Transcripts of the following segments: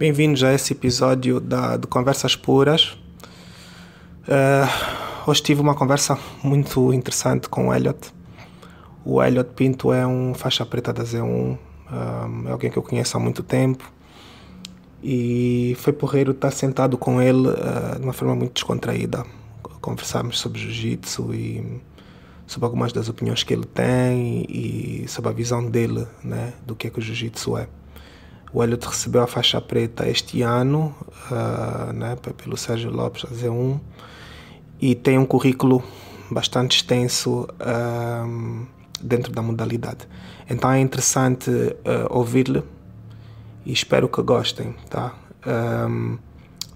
Bem-vindos a esse episódio da, de Conversas Puras. Uh, hoje tive uma conversa muito interessante com o Elliot. O Elliot Pinto é um faixa preta da Z1, um, é alguém que eu conheço há muito tempo. E foi porreiro estar sentado com ele uh, de uma forma muito descontraída. Conversamos sobre jiu-jitsu e sobre algumas das opiniões que ele tem e sobre a visão dele né, do que é que o jiu-jitsu é. O Elliot recebeu a faixa preta este ano, uh, né, pelo Sérgio Lopes, a Z1, e tem um currículo bastante extenso uh, dentro da modalidade. Então é interessante uh, ouvir-lhe e espero que gostem, tá? Um,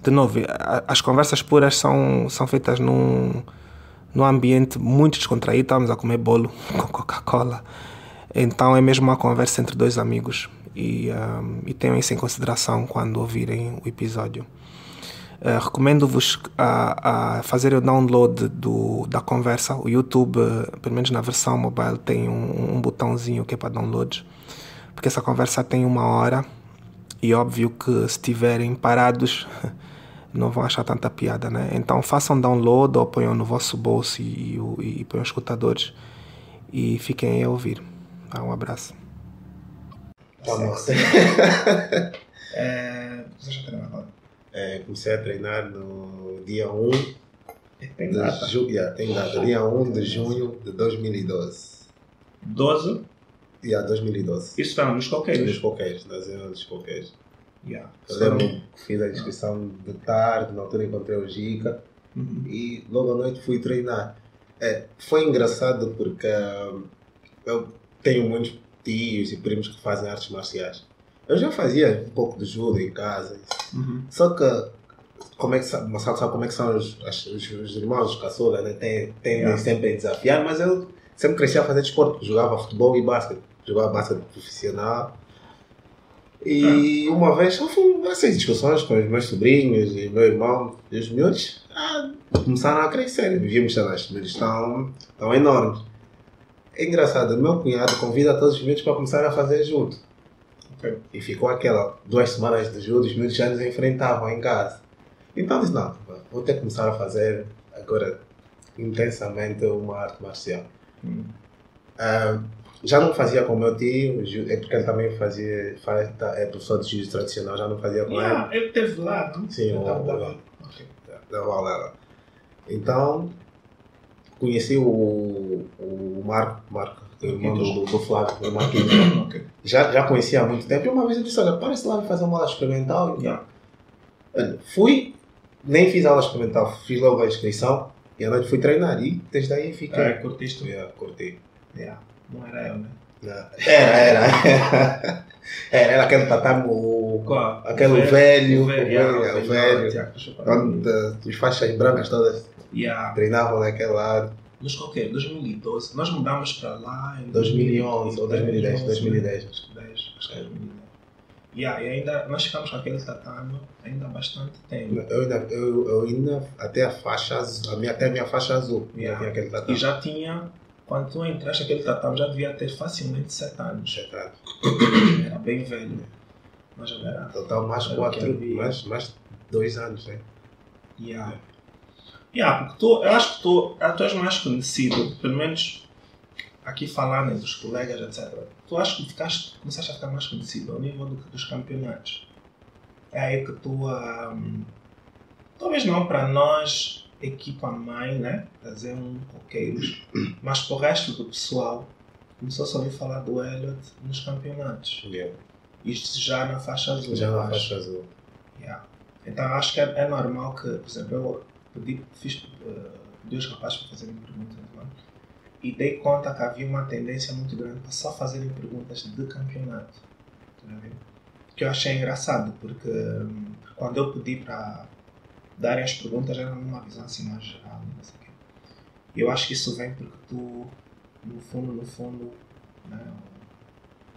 de novo, as conversas puras são, são feitas num, num ambiente muito descontraído, estamos a comer bolo com Coca-Cola. Então é mesmo uma conversa entre dois amigos e, um, e tenham isso em consideração quando ouvirem o episódio. Uh, Recomendo-vos a, a fazer o download do, da conversa. O YouTube, pelo menos na versão mobile, tem um, um botãozinho que é para download, porque essa conversa tem uma hora e óbvio que se estiverem parados não vão achar tanta piada, né? Então façam download ou ponham no vosso bolso e, e, e ponham escutadores e fiquem a ouvir. Tá? Um abraço. Tá bom. é, você já? É, comecei a treinar no dia 1 tem de data. junho. Yeah, tem data. Dia 1 de junho de 2012. 12, Yeah, 2012. isso está nos Nos coqueiros. coqueiros, na zona dos coqueiros. Yeah. Eu lembro que fiz a inscrição de tarde, na altura encontrei o Gica Uhum. e logo à noite fui treinar. É, foi engraçado porque hum, eu tenho muitos tios e primos que fazem artes marciais. Eu já fazia um pouco de judo em casa, Uhum. só que como é que sabe, Marcelo sabe como é que são os, as- os, os irmãos, os caçulas, né? Tem, tem Yeah. sempre a desafiar, mas eu sempre cresci a fazer desporto, jogava futebol e basquete, jogava basquete profissional. E uma vez eu fui nessas discussões com os meus sobrinhos e meu irmão e os miúdos ah, começaram a crescer. Vivíamos, sei lá, os miúdos estão, estão enormes. É engraçado, meu cunhado convida todos os miúdos para começar a fazer junto. Ok. E ficou aquela duas semanas de judo, os miúdos já nos enfrentavam em casa. Então eu disse, não, vou ter que começar a fazer agora intensamente uma arte marcial. Hum. Ah, já não fazia com o meu tio, é porque ele também fazia, faz, tá- é professor de jiu tradicional, já não fazia com ele. Yeah, ele teve lá, não? Sim, Ele o- tava o- lá. Aula lá. Então, conheci o, o Marco, Marco, o irmão do, do, Flávio, o Marquinhos. Ok. Já, já conhecia há muito tempo e uma vez eu disse, olha, parece lá fazer uma aula experimental. Yeah. Olha, Fui, nem fiz aula experimental, fiz logo a inscrição e à noite fui treinar e desde aí fiquei. É, curtiste? Yeah, curti. Yeah. Não era eu, né? Não. Era, era. Era, era aquele tatame, o, aquele velho, O o velho, velho, yeah, o velho, yeah, deixa eu falar. onde eh, os faixas brancas todas Yeah. treinavam naquele lado. Nos coqueiros, 2012. Nós mudamos para lá em 2011 ou 2010, 2010. Acho que 10, acho que é 2010. Yeah, e ainda, nós ficamos com aquele tatame ainda há bastante tempo. Eu ainda, eu, eu ainda até a faixa azul, a minha, até a minha faixa azul, Yeah. tinha aquele E tatame. já tinha, quando tu entraste aquele tatame, já devia ter facilmente 7 anos. Chetado. Era bem velho. Mas já era. Total mais Era o que quatro, havia. mais, mais dois anos, né? Yeah. Yeah, porque tu, eu acho que tu, ah, tu és mais conhecido, pelo menos aqui falando entre os colegas, etc. Tu acho que ficaste, começaste a ficar mais conhecido ao nível do dos campeonatos. É aí que tu, ahm, talvez não para nós, equipa mãe, né? Fazer um coqueiros, mas para o resto do pessoal, começou a ouvir falar do Elliot nos campeonatos. Yeah. Isto já na faixa azul. Já na faixa azul. Yeah. Então acho que é, é normal que, por exemplo, eu pedi, fiz uh, dois rapazes para fazerem perguntas lá, e dei conta que havia uma tendência muito grande para só fazerem perguntas de campeonato. Tá? Que eu achei engraçado, porque hum, quando eu pedi para darem as perguntas era numa visão assim mais geral. Não sei o quê. Eu acho que isso vem porque tu, no fundo, no fundo, né,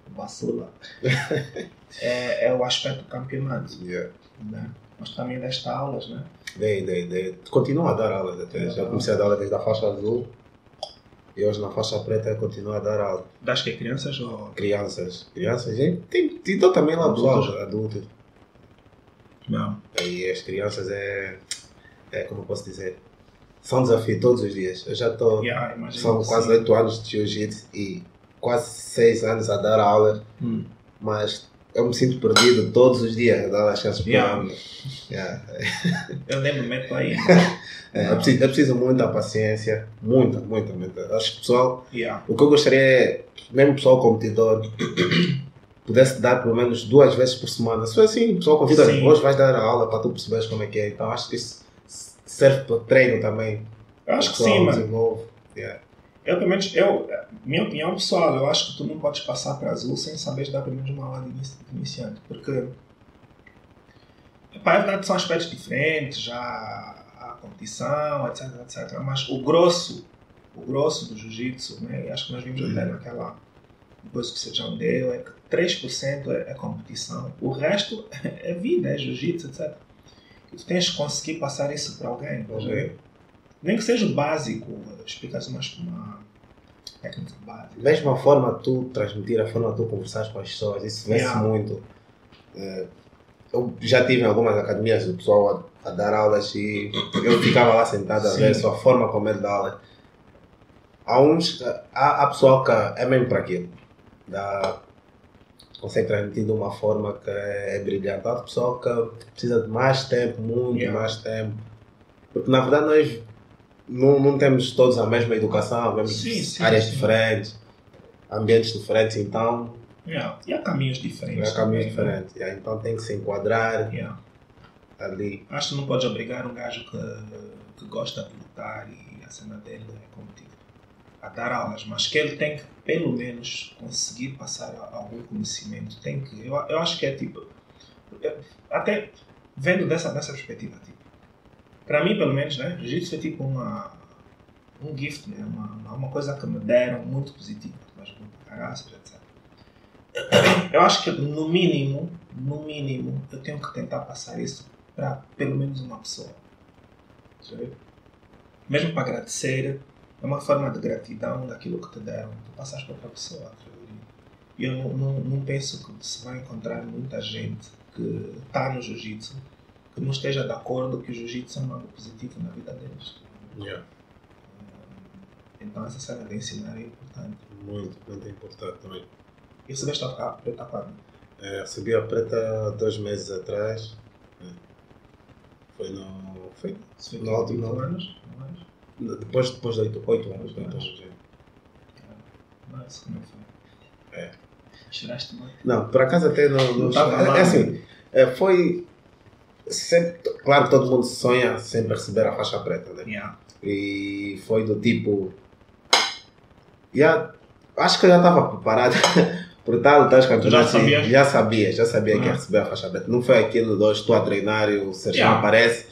o Bassula é, é o aspecto do campeonato Yeah. né? Mas também deste aulas, né? Dei, dei, dei. Continuo a dar aulas até. Já comecei a dar aula desde a faixa azul. E hoje na faixa preta continuo a dar aula. Das que crianças ou. Crianças. Crianças, gente. Tem, então também lá do Adultos. lado, adultos. Não. E as crianças é, é como eu posso dizer, são um desafio todos os dias. Eu já estou, Yeah, são quase oito anos de jiu-jitsu e quase seis anos a dar aulas, Hum. mas eu me sinto perdido todos os dias a dar as chances para Yeah. mim. Yeah. Eu lembro meto aí. É, é, preciso, é preciso muita paciência, muita, muita, muita. Acho que pessoal, Yeah. o que eu gostaria é, mesmo o pessoal competidor, pudesse dar pelo menos duas vezes por semana. Se for assim, o pessoal convida, Sim. hoje vais dar a aula para tu perceberes como é que é. Então acho que isso serve para treino também. Acho que sim, mano. Yeah. Eu, pelo menos, eu, minha opinião pessoal, eu acho que tu não podes passar para azul sem saber dar pelo menos uma aula de inici- de iniciante. Porque, epá, é verdade são aspectos diferentes, já a competição, etc, etc. Mas o grosso, o grosso do jiu-jitsu, né, acho que nós vimos até naquela coisa que você já me deu, é que 3% é, é competição. O resto é vida, é jiu-jitsu, etc. E tu tens que conseguir passar isso para alguém, Uhum. Nem que seja básico, explicasse mais com uma técnica básica. Mesmo a forma de tu transmitir, a forma de tu conversar com as pessoas, isso vê-se Yeah. muito. É, eu já tive em algumas academias o pessoal a, a dar aulas e eu ficava lá sentado a Sim. ver só a forma como ele dá aula. Há uns, há, há pessoal que é mesmo para aquilo. Dá, consegue transmitir de uma forma que é brilhante. Há pessoal que precisa de mais tempo, muito Yeah. mais tempo. Porque na verdade nós não, não temos todos a mesma educação, temos Sim, sim, áreas sim. diferentes, ambientes diferentes, então Yeah. E há caminhos diferentes. é caminhos também, né? diferentes. Yeah, Então tem que se enquadrar Yeah. ali. Acho que não podes obrigar um gajo que, que gosta de lutar e a cena dele é como digo, a dar aulas, mas que ele tem que pelo menos conseguir passar algum conhecimento. Tem que, eu, eu acho que é tipo, até vendo dessa, dessa perspectiva, tipo, para mim pelo menos, né, jiu-jitsu é tipo uma, um gift, né, uma, uma coisa que me deram muito positiva, mas muito cagaças, etc. Eu acho que no mínimo, no mínimo, eu tenho que tentar passar isso para pelo menos uma pessoa. Sabe? Mesmo para agradecer, é uma forma de gratidão daquilo que te deram. Tu passas para outra pessoa. E eu não, não, não penso que se vai encontrar muita gente que está no jiu-jitsu que não esteja de acordo que o jiu-jitsu é algo positivo na vida deles. Então essa cena de ensinar é importante. Muito, muito importante também. E recebeste a a preta quando? É, recebi a preta dois meses atrás. É. Foi no. Foi foi No último não. anos? Anos? depois, depois de oito, oito anos. Oito oito anos. é. Mas como é que foi? É. Choraste muito? Não, por acaso até não. não Não é, é assim, é, foi. Sempre, claro que todo mundo sonha sempre receber a faixa preta, né? Yeah. E foi do tipo. Já, acho que eu já estava preparado por tal os campeonatos. já sabias? Já sabia, já sabia que ia Ah. receber a faixa preta. Não foi aquilo de hoje estou a treinar e o Sérgio Yeah. aparece,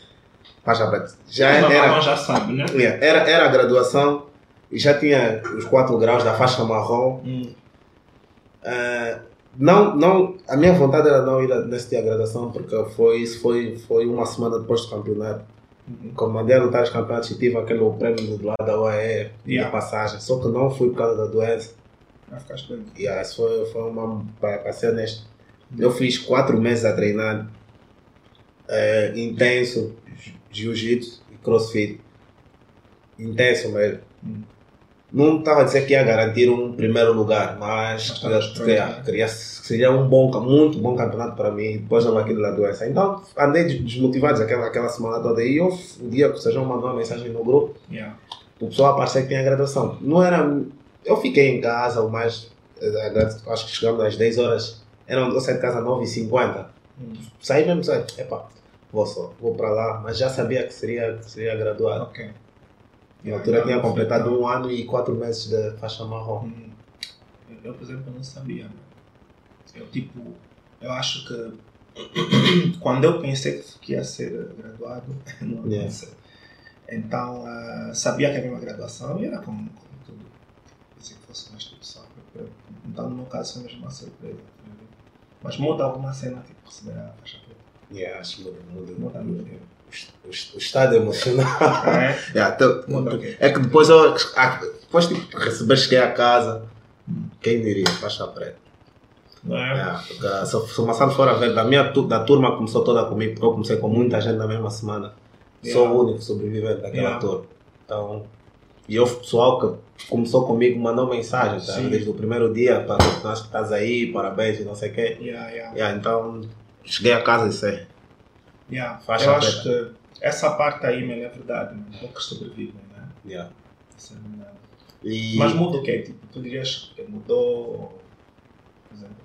faixa preta. Já Mas era, já sabe, né? Yeah, era, era a graduação e já tinha os 4 graus da faixa marrom. Hum. Ah, não, não, a minha vontade era não ir a- nesse dia de graduação porque foi, isso foi, foi uma semana depois do campeonato. A lutar os campeonatos e tive aquele prémio do lado da OAE Yeah. de passagem. Só que não fui por causa da doença. Vai ficar. E yeah, isso foi, foi uma. Para ser honesto, eu fiz 4 meses a treinar eh, intenso, jiu-jitsu e crossfit. Intenso mesmo. Hum. Não estava a dizer que ia garantir um primeiro lugar, mas né? queria- seria um bom, muito bom campeonato para mim, depois de aquilo da doença. Então andei des- desmotivado aquela, aquela semana toda. E eu, o dia que o Sérgio mandou uma mensagem no grupo, Yeah. o pessoal apareceu que tinha graduação. Não era. Eu fiquei em casa, o mais. eh, Acho que chegamos às 10 horas. Era, eu saí de casa às 9h50. Hum. Saí mesmo, saí. Epá, vou só, vou para lá. Mas já sabia que seria, que seria graduado. Na altura tinha completado um ano e quatro meses de faixa marrom. Hum. Eu, eu, por exemplo, não sabia. né? Eu, tipo, eu acho que quando eu pensei que ia ser graduado, não Yeah. aconteceu. Então, ah, sabia que havia uma graduação e era como, como tudo. Pensei que fosse tipo só. Então, no meu caso, foi mesmo uma surpresa. tá? Mas muda alguma cena, tipo, receber a faixa preta. Yeah, acho que muda, muda, Muda muito. O, estado emocional. É? Yeah, então, é que depois eu. Depois tipo, receber, cheguei a casa. Quem diria? Faixa preta. Não é? É, porque se, se o Massado for a ver, da minha da turma começou toda comigo, porque eu comecei com muita gente na mesma semana. Sou Yeah. o único sobrevivente daquela Yeah. turma. Então, e o pessoal que começou comigo mandou mensagem, tá? Desde o primeiro dia, para nós que estás aí, parabéns e não sei o quê. Yeah, então, cheguei a casa e sei. Yeah. Faixa Eu acho que essa parte aí, man, é verdade, man. Poucos sobrevivem, né? Yeah. É verdade. E, Mas muda o quê? Tipo, tu dirias que mudou. Por exemplo,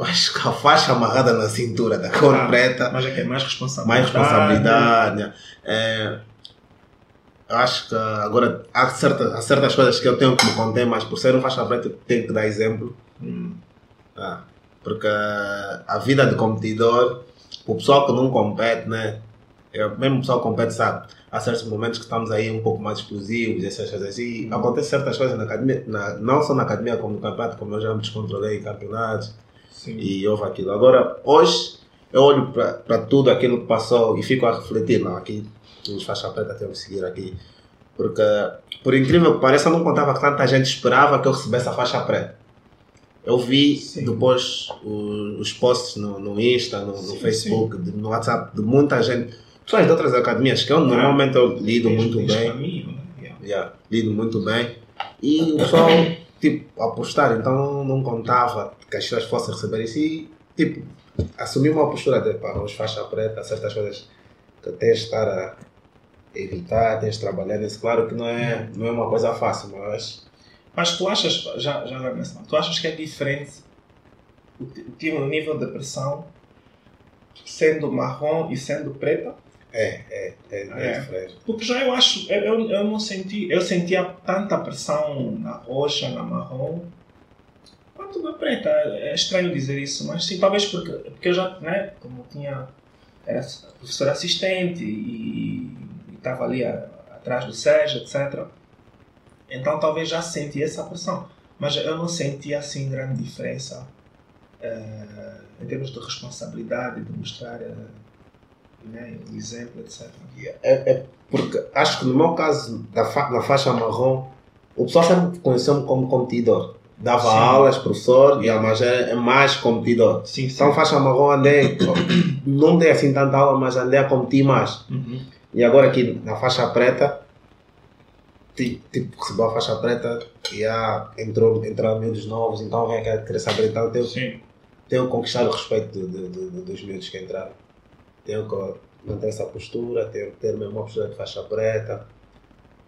acho que a faixa amarrada na cintura da cor Ah, preta, Mas é que é mais responsabilidade. mais responsabilidade. É, acho que agora há, certa, há certas coisas que eu tenho que me conter, mas por ser um faixa preta, tenho que dar exemplo. Hum, Ah, porque a vida de competidor, o pessoal que não compete, né? Eu, mesmo o pessoal que compete sabe, há certos momentos que estamos aí um pouco mais explosivos, essas coisas assim. Uhum. Acontece certas coisas na academia, na, não só na academia como no campeonato, como eu já me descontrolei em campeonatos sim. e houve aquilo. Agora, hoje, eu olho para tudo aquilo que passou e fico a refletir, não, aqui os faixa preta temos que seguir aqui. Porque, por incrível que pareça, eu não contava que tanta gente esperava que eu recebesse a faixa preta. Eu vi Sim. depois os posts no, no Insta, no, no Sim, Facebook, no WhatsApp, de muita gente, pessoas de outras academias, que eu normalmente eu lido muito bem. caminho, né? Yeah. Yeah, lido muito bem. E o pessoal, tipo, apostar, então não contava que as pessoas fossem receber isso e, tipo, assumi uma postura de, pá, vamos faixa preta, certas coisas que tens de estar a evitar, tens de trabalhar nisso. Claro que não é, não é uma coisa fácil, mas Mas tu achas, já, já agora nessa, tu achas que é diferente o, o nível de pressão sendo marrom e sendo preta? é, é, é, é, É. diferente. Porque já eu acho, eu, eu, eu não senti, eu sentia tanta pressão na roxa, na marrom, quanto na preta. É estranho dizer isso, mas sim, talvez porque, porque eu já, né, como tinha, era professor assistente e estava ali a- atrás do Sérgio, etc. Então talvez já senti essa pressão, mas eu não senti assim grande diferença eh, em termos de responsabilidade, de mostrar eh, né, o exemplo, etc. É, é porque acho que no meu caso, da fa na faixa marrom, o pessoal sempre conheceu-me como competidor. Dava Sim. aulas, professor, yeah, mas é, é mais competidor. Sim, sim. Então, faixa marrom, andei, não dei assim tanta aula, mas andei a competir mais. Uhum. E agora aqui na faixa preta, ti- tipo, recebeu a faixa preta e ah, entrou, entraram miúdos novos, então vem aquela querer saber, então tenho, Sim. tenho que conquistar o respeito de- dos miúdos que entraram. Tenho que manter essa postura, tenho que ter mesmo uma postura de faixa preta,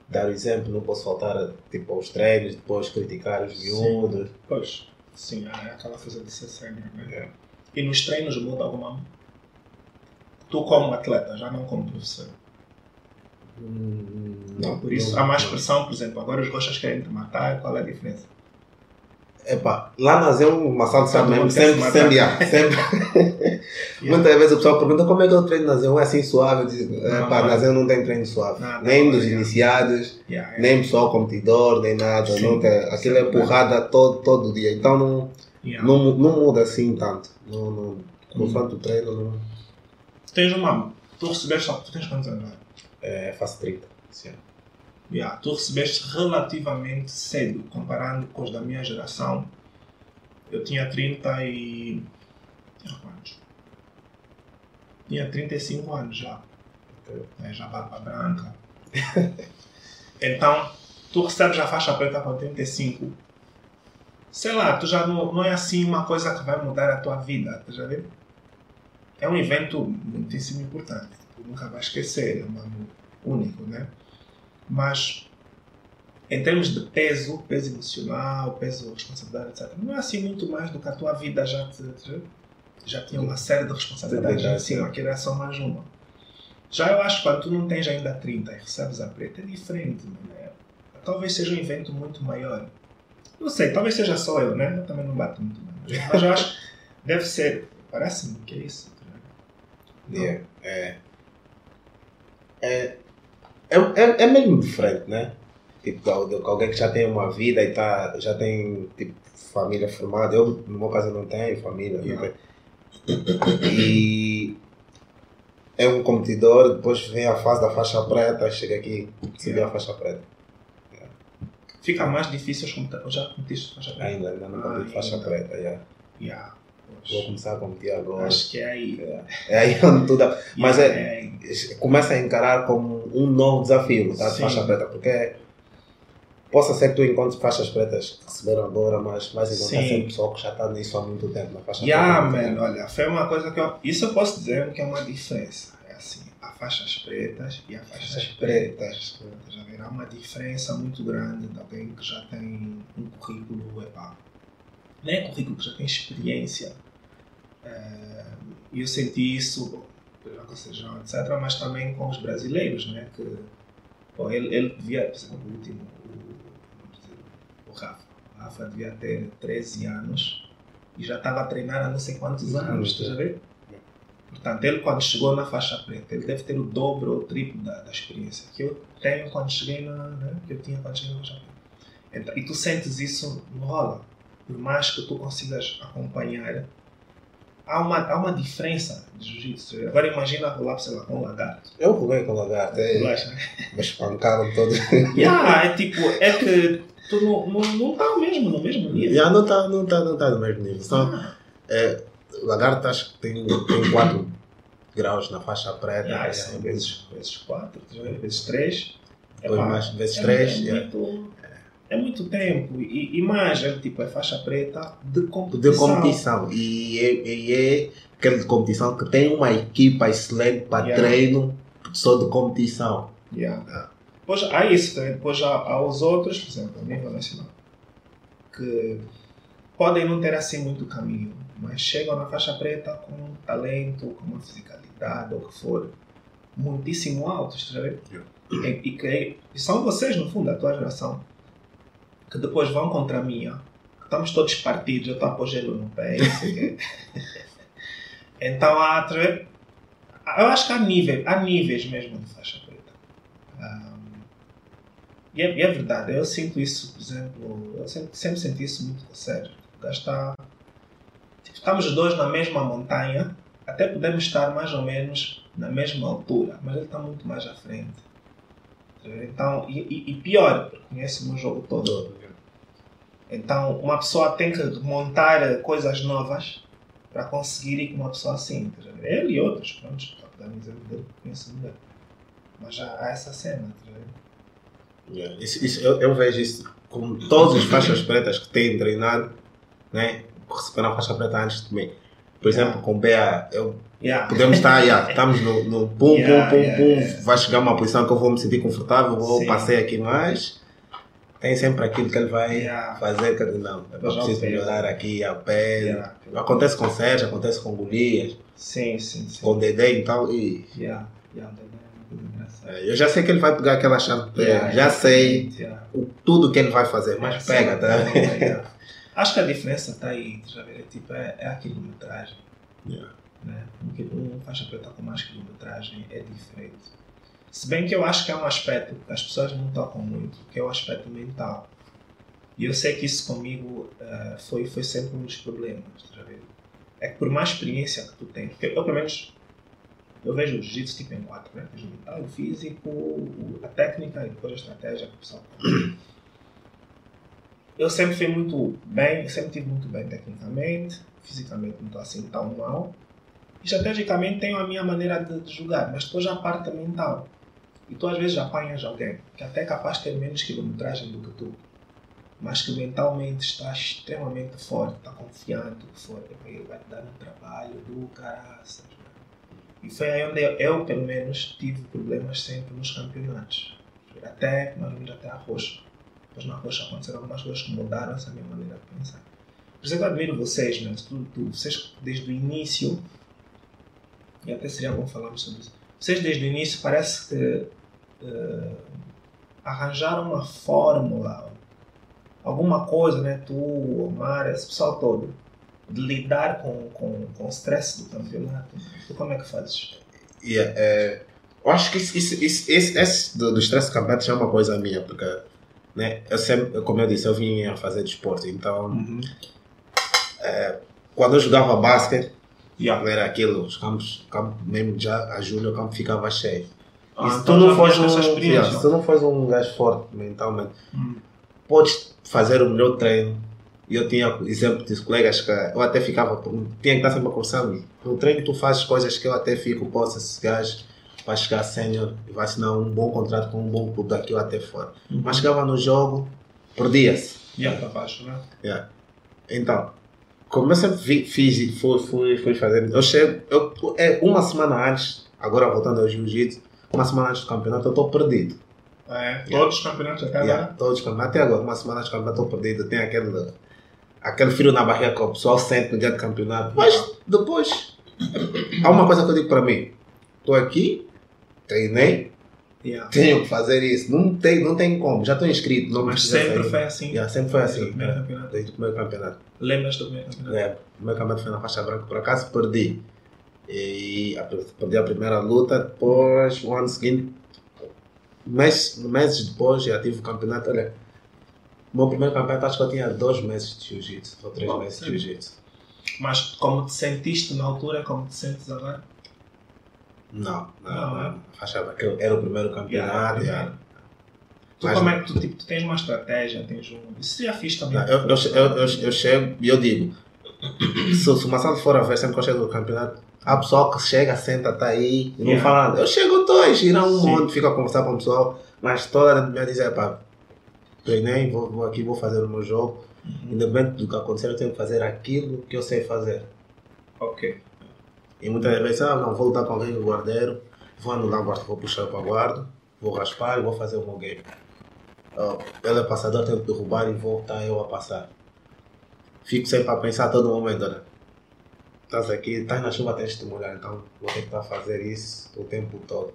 dar o exemplo, não posso faltar tipo, aos treinos, depois criticar os Sim. miúdos. Pois. Sim, é aquela coisa de ser sério. Né? É. E nos treinos muda alguma. Tu, como atleta, já não como professor. Hum, Não, por isso há mais não. pressão, por exemplo. Agora os gostas querem te matar, qual é a diferença? Epá, lá na Zé, o Massado mesmo, sempre, se sempre, há, sempre. Muitas vezes o pessoal pergunta como é que eu treino na Zé, é assim suave. Eu digo, Não, epá, não. na Zé não tem treino suave. Não, não, nem dos yeah. iniciados, Yeah, yeah. nem pessoal competidor, nem nada. Sim. Não tem, aquilo é porrada todo, todo dia. Então não, Yeah. não, não muda assim tanto. Não, não, Hum. o treino, não, Tens uma. Tu recebeste. só- Tu tens quantos anos? É, faço 30. esse ano. Yeah, tu recebeste relativamente cedo, comparando com os da minha geração. Eu tinha 30 e. Tinha quantos? Tinha 35 anos já. Ok. Né, Já barba branca. então, tu recebes a faixa preta com 35. Sei lá, tu já não, não é assim uma coisa que vai mudar a tua vida, tá já vendo? É um evento muitíssimo importante. Tu nunca vai esquecer, é um ano único, né? Mas em termos de peso, peso emocional, peso responsabilidade, etc., não é assim muito mais do que a tua vida já te, já tinha uma série de responsabilidades Sim, em cima, aquilo é só mais uma. Já eu acho que quando tu não tens ainda 30 e recebes a preta é diferente, né? Talvez seja um evento muito maior. Não sei, talvez seja só eu, né? Eu também não bato muito bem. Mas eu acho que deve ser. Parece-me que é isso. Não. É, é, é, é, é, é mesmo diferente, né? Tipo, de- alguém que já tem uma vida e tá, já tem tipo, família formada. Eu, no meu caso, não tenho família. não tenho. E é um competidor, depois vem a fase da faixa preta, chega aqui, subir a faixa preta. Fica mais difícil os computadores. Já competiste faixa preta? Ainda, ainda não Ah, competi faixa preta. Yeah. Yeah. Vou começar a competir agora. Acho que é aí. É aí onde tudo. Mas é, aí. Começa a encarar como um novo desafio, tá? De faixa preta, porque possa ser que tu encontres faixas pretas que receberam agora, mas vais encontrar sempre pessoal que já está nisso há muito tempo na faixa Yeah, preta. man, olha, foi uma coisa que eu. Isso eu posso dizer que é uma diferença. É assim, há faixas pretas e há faixas Faixas pretas. Já verá uma diferença muito grande de alguém que já tem um currículo, epá, não é currículo, que já tem experiência. Eh, E eu senti isso pela Conceição, etc., mas também com os brasileiros, né? Que, pô, ele, ele devia, por exemplo, o último, o, dizer, o Rafa. O Rafa devia ter 13 anos e já estava a treinar há não sei quantos anos, estás a ver? Portanto, ele quando chegou na faixa preta, ele deve ter o dobro ou o triplo da, da experiência que eu tenho quando cheguei na, né, que eu tinha quando cheguei na faixa preta. Então, e tu sentes isso no rola. Por mais que tu consigas acompanhar, há uma, há uma diferença de jiu-jitsu. Agora imagina rolar, sei lá, com um lagarto. Eu rolei com o lagarto, é, né? me espancaram todos. Yeah, é tipo, é que tu não, não, não tá mesmo no mesmo nível. Já não está não tá, não tá no mesmo nível. Só, Ah, o lagarto acho que tem, tem 4 graus na faixa preta. yeah, é, são vezes, vezes quatro, vezes três. depois Epá, mais vezes é, 3. é, muito, é muito tempo. E, e mais, é, tipo, é faixa preta de competição. de competição. E é, e é aquele de competição que tem uma equipa excelente para Yeah. treino só de competição. Yeah. Depois há isso, depois há, há os outros, por exemplo, a nível nacional, que podem não ter assim muito caminho, mas chegam na faixa preta com um talento, com uma fisicalidade, ou o que for, muitíssimo alto, estás a ver? E, e que e são vocês, no fundo, a tua geração, que depois vão contra minha, que estamos todos partidos, eu estou a pôr gelo no pé, o quê. Então há, eu acho que há, nível, há níveis mesmo de faixa preta. Ahm, e, é, e é verdade, eu sinto isso, por exemplo, eu sempre, sempre senti isso muito com o Sérgio. Tipo, estamos os dois na mesma montanha, até podemos estar mais ou menos na mesma altura, mas ele está muito mais à frente. Então, e, e- pior, porque conhece-me o jogo todo. Então, uma pessoa tem que montar coisas novas para conseguir ir com uma pessoa assim. Ele e outros, pronto, estou a dar um exemplo dele conheço melhor. Mas já há essa cena? Yeah. Isso, isso, eu, eu vejo isso com todas as faixas pretas que têm treinado, né? receberam a faixa preta antes de mim. Por exemplo, com o BA, eu, Yeah. podemos estar, yeah, estamos no, no pum, Yeah, pum, pum, pum, vai chegar uma posição que eu vou me sentir confortável, vou Sim. passei aqui mais. Tem sempre aquilo que ele vai fazer, que não, eu preciso pé. melhorar aqui a pé. Yeah. Acontece com Sérgio, acontece com Golias, Sim, sim, sim. com Dedé e tal. E. Yeah, é é, eu já sei que ele vai pegar aquela chave pé, já sei o, tudo que ele vai fazer, mas pega, tá? Acho que a diferença está aí, já ver, é, tipo, é, é a quilometragem. Yeah. Né? Um, um faixa preta com mais quilometragem é diferente. Se bem que eu acho que é um aspecto que as pessoas não tocam muito, que é o aspecto mental. E eu sei que isso comigo eh, foi, foi sempre um dos problemas. Já ver? É que por mais experiência que tu tens, porque eu pelo menos eu vejo o jiu-jitsu tipo em quatro, né? Vejo o mental, o físico, a técnica e depois a estratégia que o pessoal. Eu sempre fui muito bem, sempre tive muito bem tecnicamente, fisicamente não estou assim tão mal. Estrategicamente tenho a minha maneira de, de jogar, mas depois a parte mental. E tu às vezes apanhas alguém que até é capaz de ter menos quilometragem do que tu, mas que mentalmente está extremamente forte, está confiante, que for, ele vai te dar um trabalho do caraças. E foi aí onde eu, eu, pelo menos, tive problemas sempre nos campeonatos. Até, mais ou menos até a roxa. Depois na roxa aconteceram algumas coisas que mudaram essa minha maneira de pensar. Por isso eu admiro vocês, mas tu, tu, vocês desde o início, e até seria bom falarmos sobre isso, vocês desde o início parece que eh, arranjaram uma fórmula, alguma coisa, né? Tu, Omar, esse pessoal todo, de lidar com, com, com o stress do campeonato. Tu como é que fazes? Yeah, é, eu acho que isso, isso, isso, esse, esse do, do stress do campeonato já é uma coisa minha, porque, né, eu sempre, como eu disse, eu vim a fazer desporto, então, quando eu jogava basquete, Yeah. era aquilo, os campos, campo, mesmo já a julho o campo ficava cheio. Ah, e se tu então não já fores um, yeah, se tu não fores um gajo forte mentalmente, Hum. podes fazer o melhor treino. E eu tinha exemplo de colegas que eu até ficava, tinha que estar sempre a conversar comigo. No treino tu fazes coisas que eu até fico, posso, esse gajo vai chegar sênior e vai assinar um bom contrato com um bom clube daqui ou até fora. Mas chegava no jogo, perdia-se. Ia para baixo, né? Yeah. Então, como eu sempre fiz e fui, fui, fui fazendo, eu chego, eu, é uma semana antes, agora voltando ao jiu-jitsu, uma semana antes do campeonato eu estou perdido. É, todos os campeonatos até Yeah, agora. todos os campeonatos, até agora, uma semana antes do campeonato eu estou perdido, tem aquele, aquele frio na barriga que o pessoal sente no dia do campeonato. Mas depois, há uma coisa que eu digo para mim, estou aqui, treinei, Yeah. tenho que fazer isso, não tem, não tem como, já estou inscrito, não Mas sempre foi assim. Yeah, sempre foi Desde o assim, primeiro desde o primeiro campeonato. Lembras do primeiro campeonato? É, o meu campeonato foi na faixa branca, por acaso perdi. E a- perdi a primeira luta, depois, o ano seguinte, mês, meses depois, já tive o campeonato. Olha, o meu primeiro campeonato acho que eu tinha dois meses de jiu-jitsu, ou três Bom, meses de sim. jiu-jitsu. Mas como te sentiste na altura, como te sentes agora? Não, não, Não, não. é? Faixa branca, eu- era o primeiro campeonato. Yeah, primeiro. Tu, Mas- como é que tu, tipo, tu tens uma estratégia, tens um. Isso já fiz também. Não, eu, eu, eu, eu, eu chego e eu digo, se, o Marcelo for a ver sempre que eu chego no campeonato, há pessoal que chega, senta, tá aí e não Yeah. fala nada. Eu chego dois, giram um Sim. monte, fico a conversar com o pessoal, mas toda a me dizer, pá, treinei, vou, vou aqui, vou fazer o meu jogo, Uhum. independente do que acontecer, eu tenho que fazer aquilo que eu sei fazer. Ok. E muitas vezes, ah, não, vou lutar com alguém no guardeiro, vou anular o guarda, vou puxar para o guarda, vou raspar e vou fazer o meu game. Ah, ele é passador, tenho que derrubar e vou estar eu a passar. Fico sempre a pensar a todo momento, olha, estás aqui, estás na chuva, tens de te molhar, então vou ter que estar a fazer isso o tempo todo.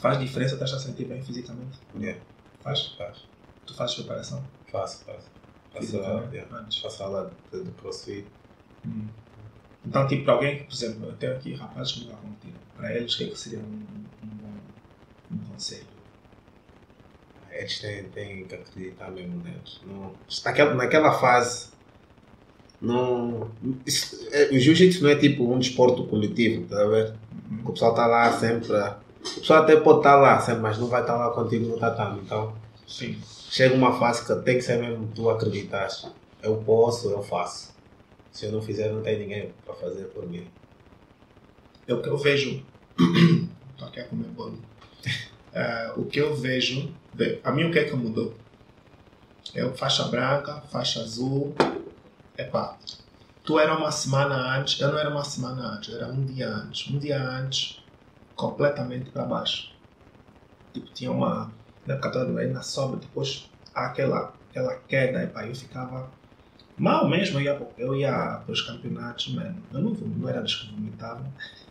Faz diferença, estás a sentir bem fisicamente? Yeah, Faz? faço, Tu fazes preparação? faço, faço. Faço, yeah, Antes. faço aula de, de crossfit. Hum. Então, tipo, para alguém, por exemplo, eu tenho aqui rapazes que me contigo. Para eles, o que, é que seria um, um, bom um conselho? Eles têm, têm que acreditar mesmo neles. Não, naquela, naquela fase, não, isso- é, o jiu-jitsu não é tipo um desporto coletivo, tá a ver? Uhum. O pessoal está lá sempre. O pessoal até pode estar lá sempre, mas não vai estar lá contigo no tatame. Então, Sim. chega uma fase que tem que ser mesmo tu acreditas. Eu posso, eu faço. Se eu não fizer, não tem ninguém para fazer por mim. É o que eu vejo. Estou aqui a comer bolo. Eh, o que eu vejo. bem, A mim, o que é que mudou? Eu, faixa branca, faixa azul. Epá, tu era uma semana antes, eu não era uma semana antes, era um dia antes. Um dia antes, completamente para baixo. Tipo, tinha uma. Na época toda ainda sobe, depois há aquela, aquela queda, epá, eu ficava mal mesmo. Eu ia, eu ia para os campeonatos, mano. Eu não, não era dos que vomitavam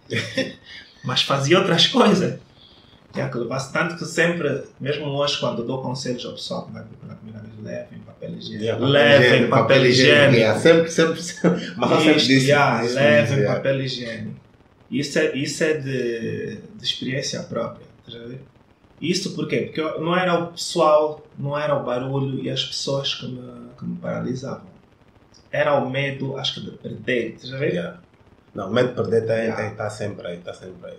mas fazia outras coisas. Que é aquilo bastante que sempre, mesmo hoje, quando dou conselhos ao pessoal que vai pela primeira vez, levem papel higiênico. Yeah, levem papel higiênico. yeah, sempre, sempre, sempre. Mas sempre disse. yeah, disse levem isso, yeah. papel higiênico. Isso é, isso é de, de experiência própria. tá? Isso por quê? Porque não era o pessoal, não era o barulho e as pessoas que me, que me paralisavam. Era o medo, acho que, de perder. tá a ver? Yeah. Não, o medo de perder tem, Yeah. tem, tá sempre aí, está sempre aí.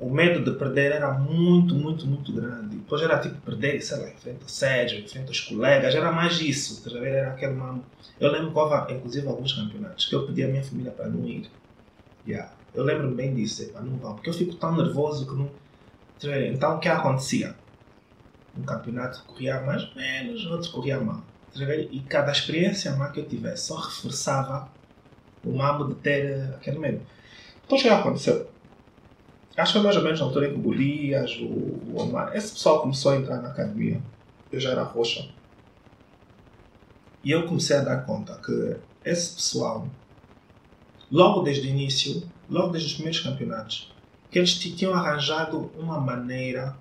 o medo de perder era muito, muito, muito grande. Depois era tipo perder, sei lá, em frente ao Sérgio, em frente aos colegas, era mais isso. estás a ver? Era aquele mambo. Eu lembro que houve, inclusive, alguns campeonatos que eu pedi à minha família para não ir. Yeah. Eu lembro-me bem disso, para não vão, porque eu fico tão nervoso que não. ver? Então o que acontecia? Um campeonato corria mais ou menos, outro corria mal. E cada experiência má que eu tivesse só reforçava o mambo de ter eh, aquele medo. Então o que aconteceu? Acho que foi mais ou menos na altura em que o Golias, o, o Omar, esse pessoal começou a entrar na academia. Eu já era roxa. E eu comecei a dar conta que esse pessoal, logo desde o início, logo desde os primeiros campeonatos, que eles ti- tinham arranjado uma maneira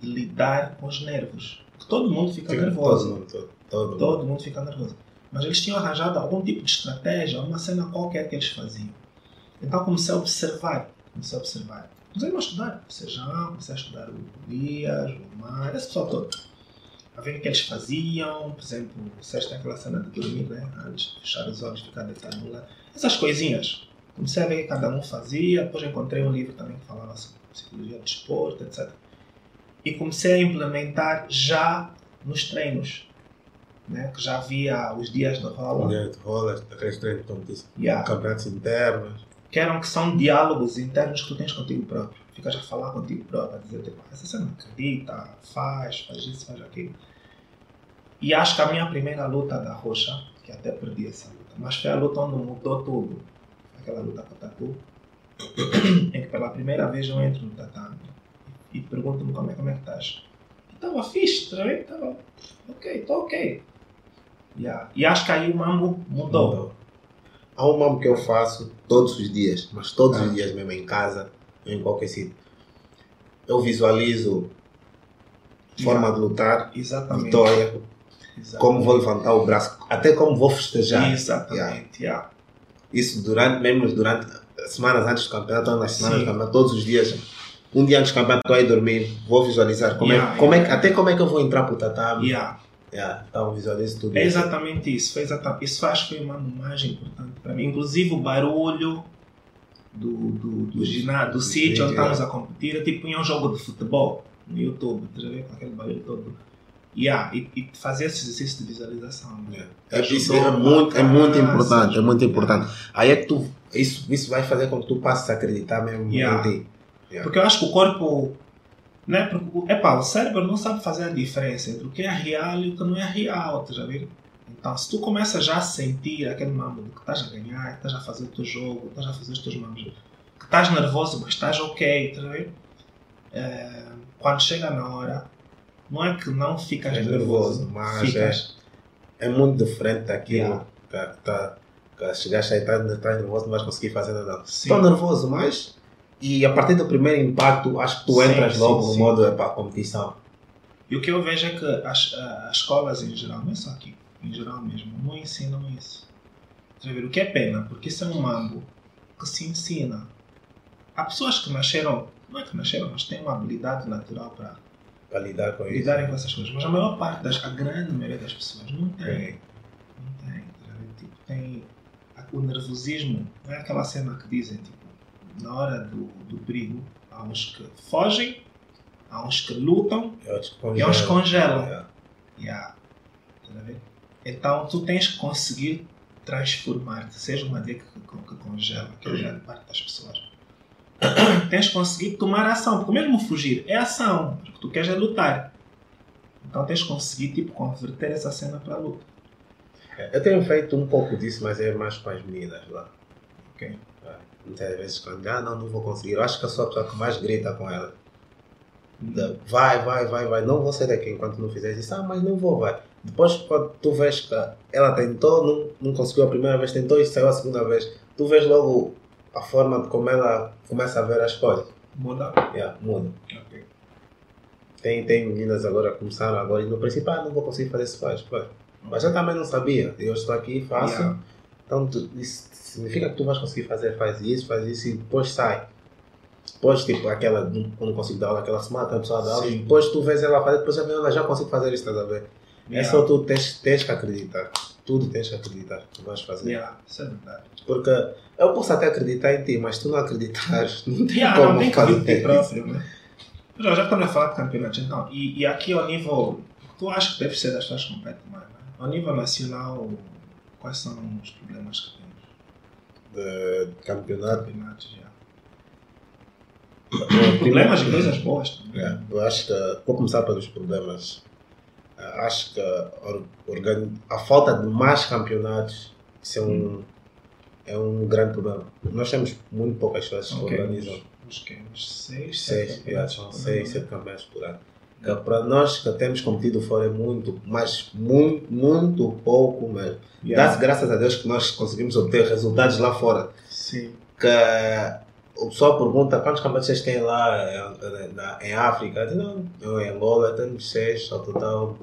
de lidar com os nervos. Que todo mundo fica Fica nervoso. Todo mundo, todo, todo mundo. Fica nervoso. Mas eles tinham arranjado algum tipo de estratégia, uma cena qualquer que eles faziam. Então comecei a observar. Comecei a observar. Comecei a estudar. Comecei comecei a estudar o Elias, o Omar, esse pessoal todo. A ver o que eles faziam. Por exemplo, Sérgio tem aquela cena de dormir, né? Antes de fechar os olhos, ficar deitado no lado. Essas coisinhas. Comecei a ver o que cada um fazia. Depois encontrei um livro também que falava sobre psicologia do desporto, etc. E comecei a implementar já nos treinos. Né? que já havia os dias de rola, Mulher de rolas, aqueles treinos de competição. yeah, Campeonatos internos. que eram que são diálogos internos que tu tens contigo próprio. Ficas a falar contigo próprio, a dizer, tipo, essa você não acredita, faz, faz isso, faz aquilo. E acho que a minha primeira luta da Rocha, que até perdi essa luta, mas foi a luta onde mudou tudo. Aquela luta com o Tatu, em que pela primeira vez eu entro no tatame e pergunto-me como é, como é que estás. Estava fixe, tá vendo? Estava ok, estou ok. Yeah. E acho que aí o mambo mudou. Há um mambo que eu faço todos os dias, mas todos Ah. os dias mesmo em casa, em qualquer sítio. Eu visualizo forma de lutar, Exatamente. vitória, Exatamente. como vou levantar o braço, até como vou festejar. Exatamente, yeah. Isso durante, mesmo durante semanas antes do campeonato, nas semanas Sim. do campeonato, todos os dias. Um dia antes do campeonato, estou aí dormir, vou visualizar como Yeah, é, como é, até como é que eu vou entrar para o tatame. Yeah. Yeah, então visualizo tudo É isso. exatamente isso. Foi exatamente, isso acho que foi uma mais importante para mim. Inclusive o barulho do, do, do, ginásio, do do sítio onde estávamos é. a competir, é tipo em um jogo de futebol no YouTube, estás a ver com aquele barulho todo. Yeah, e, e fazer esse exercício de visualização. né? É, isso Ajudou é muito, é muito importante, é muito importante. Aí é que tu, isso, isso vai fazer com que tu passes a acreditar mesmo Yeah. em ti. Porque eu acho que o corpo. Né? Porque, o- epá, o cérebro não sabe fazer a diferença entre o que é real e o que não é real, tá já viu? Então, se tu começas já a sentir aquele mambo de que estás a ganhar, que estás a fazer o teu jogo, estás a fazer os teus mambos, que estás nervoso, mas estás ok, tá já viu? É, quando chega na hora, não é que não ficas É nervoso, nervoso, mas ficas. É muito diferente daquilo Yeah. que, tá, que chegaste aí, estás nervoso, não vais conseguir fazer nada. Estou nervoso, mas. E a partir do primeiro impacto, acho que tu Sim, entras sim, logo no sim. modo para competição. E o que eu vejo é que as, as escolas em geral, não é só aqui, em geral mesmo, não ensinam isso. Ver? O que é pena, porque isso é um mambo que se ensina. Há pessoas que nasceram, não é que nasceram, mas têm uma habilidade natural para Para lidar com isso. lidarem com essas coisas. Mas a maior parte, das, a grande maioria das pessoas não tem. É. Não tem. Tipo, tem o nervosismo, não é aquela cena que dizem, tipo, na hora do, do perigo, há uns que fogem, há uns que lutam E outros e há uns que congelam. congelam. Yeah. Yeah. Ver? Então tu tens que conseguir transformar-te, seja uma dica que, que, que congela, que é a grande parte das pessoas. tens que conseguir tomar ação, porque mesmo fugir é ação, porque tu queres é lutar. Então tens que conseguir tipo, converter essa cena para luta. Eu tenho feito um pouco disso, mas é mais com as meninas lá. Ok. Muitas vezes quando, ah, não, não vou conseguir. Eu acho que eu sou a pessoa que mais grita com ela. Vai, vai, vai, vai. Não vou sair daqui enquanto não fizeres isso. Ah, mas não vou, vai. Depois, quando tu vês que ela tentou, não, não conseguiu a primeira vez, tentou e saiu a segunda vez, tu vês logo a forma de como ela começa a ver as coisas. Muda? Yeah, muda. Ok. Tem, tem meninas agora que começaram agora e no princípio, ah, não vou conseguir fazer isso, faz, faz. Mas eu também não sabia. Eu estou aqui, faço. Yeah. Então, tu- isso significa que tu vais conseguir fazer, faz isso, faz isso e depois sai. Depois, tipo, aquela, não consigo dar aula aquela semana, tem a pessoa dar aula, e depois tu vês ela fazer, depois vem, "Olha, já consigo fazer isso, estás a ver? É só tu tens, tens que acreditar. Tudo tens que acreditar que vais fazer. Yeah. Isso é verdade. Porque eu posso até acreditar em ti, mas tu não acreditares, não tem Yeah, como não tem que fazer isso. próprio, né? Já, já estamos a falar de campeonatos, então, e, e aqui ao nível, tu achas que deve ser das que competem mais, né? Ao nível nacional, quais são os problemas que temos? De campeonato. Campeonatos, já. Problemas Problemas e coisas boas. É, eu acho que, vou começar pelos problemas. Eh, Acho que a, falta de mais campeonatos é, um, é um grande problema. Nós temos muito poucas pessoas que Ok, organizam uns- uns que? Uns seis, seis, sete são por seis, ano, sete né? campeonatos por ano. Que para nós que temos competido fora é muito, mas muito, muito pouco mesmo. Yeah. Dá-se graças a Deus que nós conseguimos obter resultados lá fora. Sim. que o pessoal pergunta quantos campeonatos vocês têm lá em, na- em África. Eu digo, não, eu em Angola temos seis, ao total,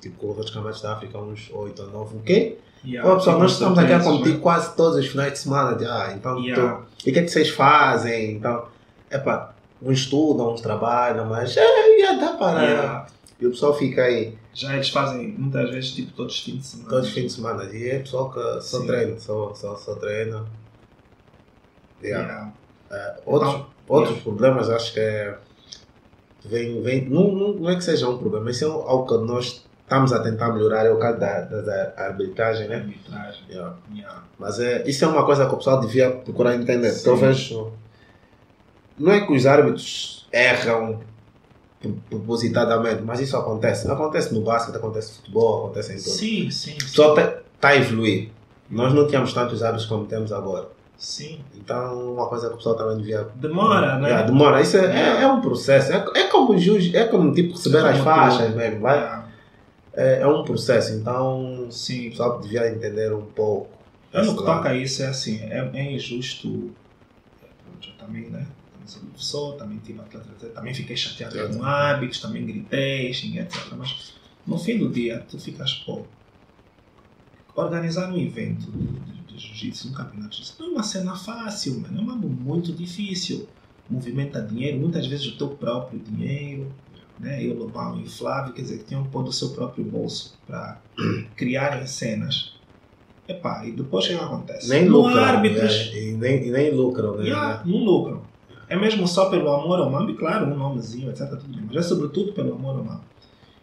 tipo, os outros campeonatos da África, uns oito ou nove. O quê? Yeah. Ó, pessoal, nós estamos aqui a competir né? quase todos os finais de semana. de, Ah, então, Yeah. tu- e o que é que vocês fazem? Então, epá, uns estudam, uns trabalham, mas é, já dá para. Yeah. E o pessoal fica aí Já eles fazem muitas vezes tipo todos os fins de semana. todos os fins de semana. E é pessoal que só Sim. treina, só, só, só treina. Yeah. Yeah. É, outros Então, outros problemas acho que é. Vem, vem, não, não, não é que seja um problema, isso é algo que nós estamos a tentar melhorar é o caso da, da, arbitragem, né? Arbitragem. Yeah. Yeah. Mas é, isso é uma coisa que o pessoal devia procurar entender. Sim. Não é que os árbitros erram pro- propositadamente, mas isso acontece. Acontece no basquete, acontece no futebol, acontece em tudo. Sim, sim. sim. Só está a evoluir. Nós não tínhamos tantos árbitros como temos agora. Sim. Então, uma coisa que o pessoal também devia. Demora, né? Yeah, demora. Isso é, é, é um processo. É, é como juiz, é como tipo receber É as faixas mesmo. Vai? Yeah. É, é um processo. Então, o Sim. pessoal devia entender um pouco. Eu no que toca a isso é assim, é, é injusto. Eu também, né? Sou professor, também tive também fiquei chateado com hábitos, também gritei, xinguei, etc. Mas no fim do dia, tu ficas, pô, organizar um evento de, de, jiu-jitsu, um campeonato de jiu-jitsu, não é uma cena fácil, mano. É uma muito difícil. Movimenta dinheiro, muitas vezes o teu próprio dinheiro. Né? Eu, Lobão e Flávio, quer dizer, que tinham que pôr do seu próprio bolso para criarem cenas. Epá, e depois o que acontece? Nem no lucram. árbitros, né? E, nem, e nem lucram. Né? yeah, não lucram. É mesmo só pelo amor ao mambo, e claro, um nomezinho, etc. Tudo bem, mas é sobretudo pelo amor ao mambo.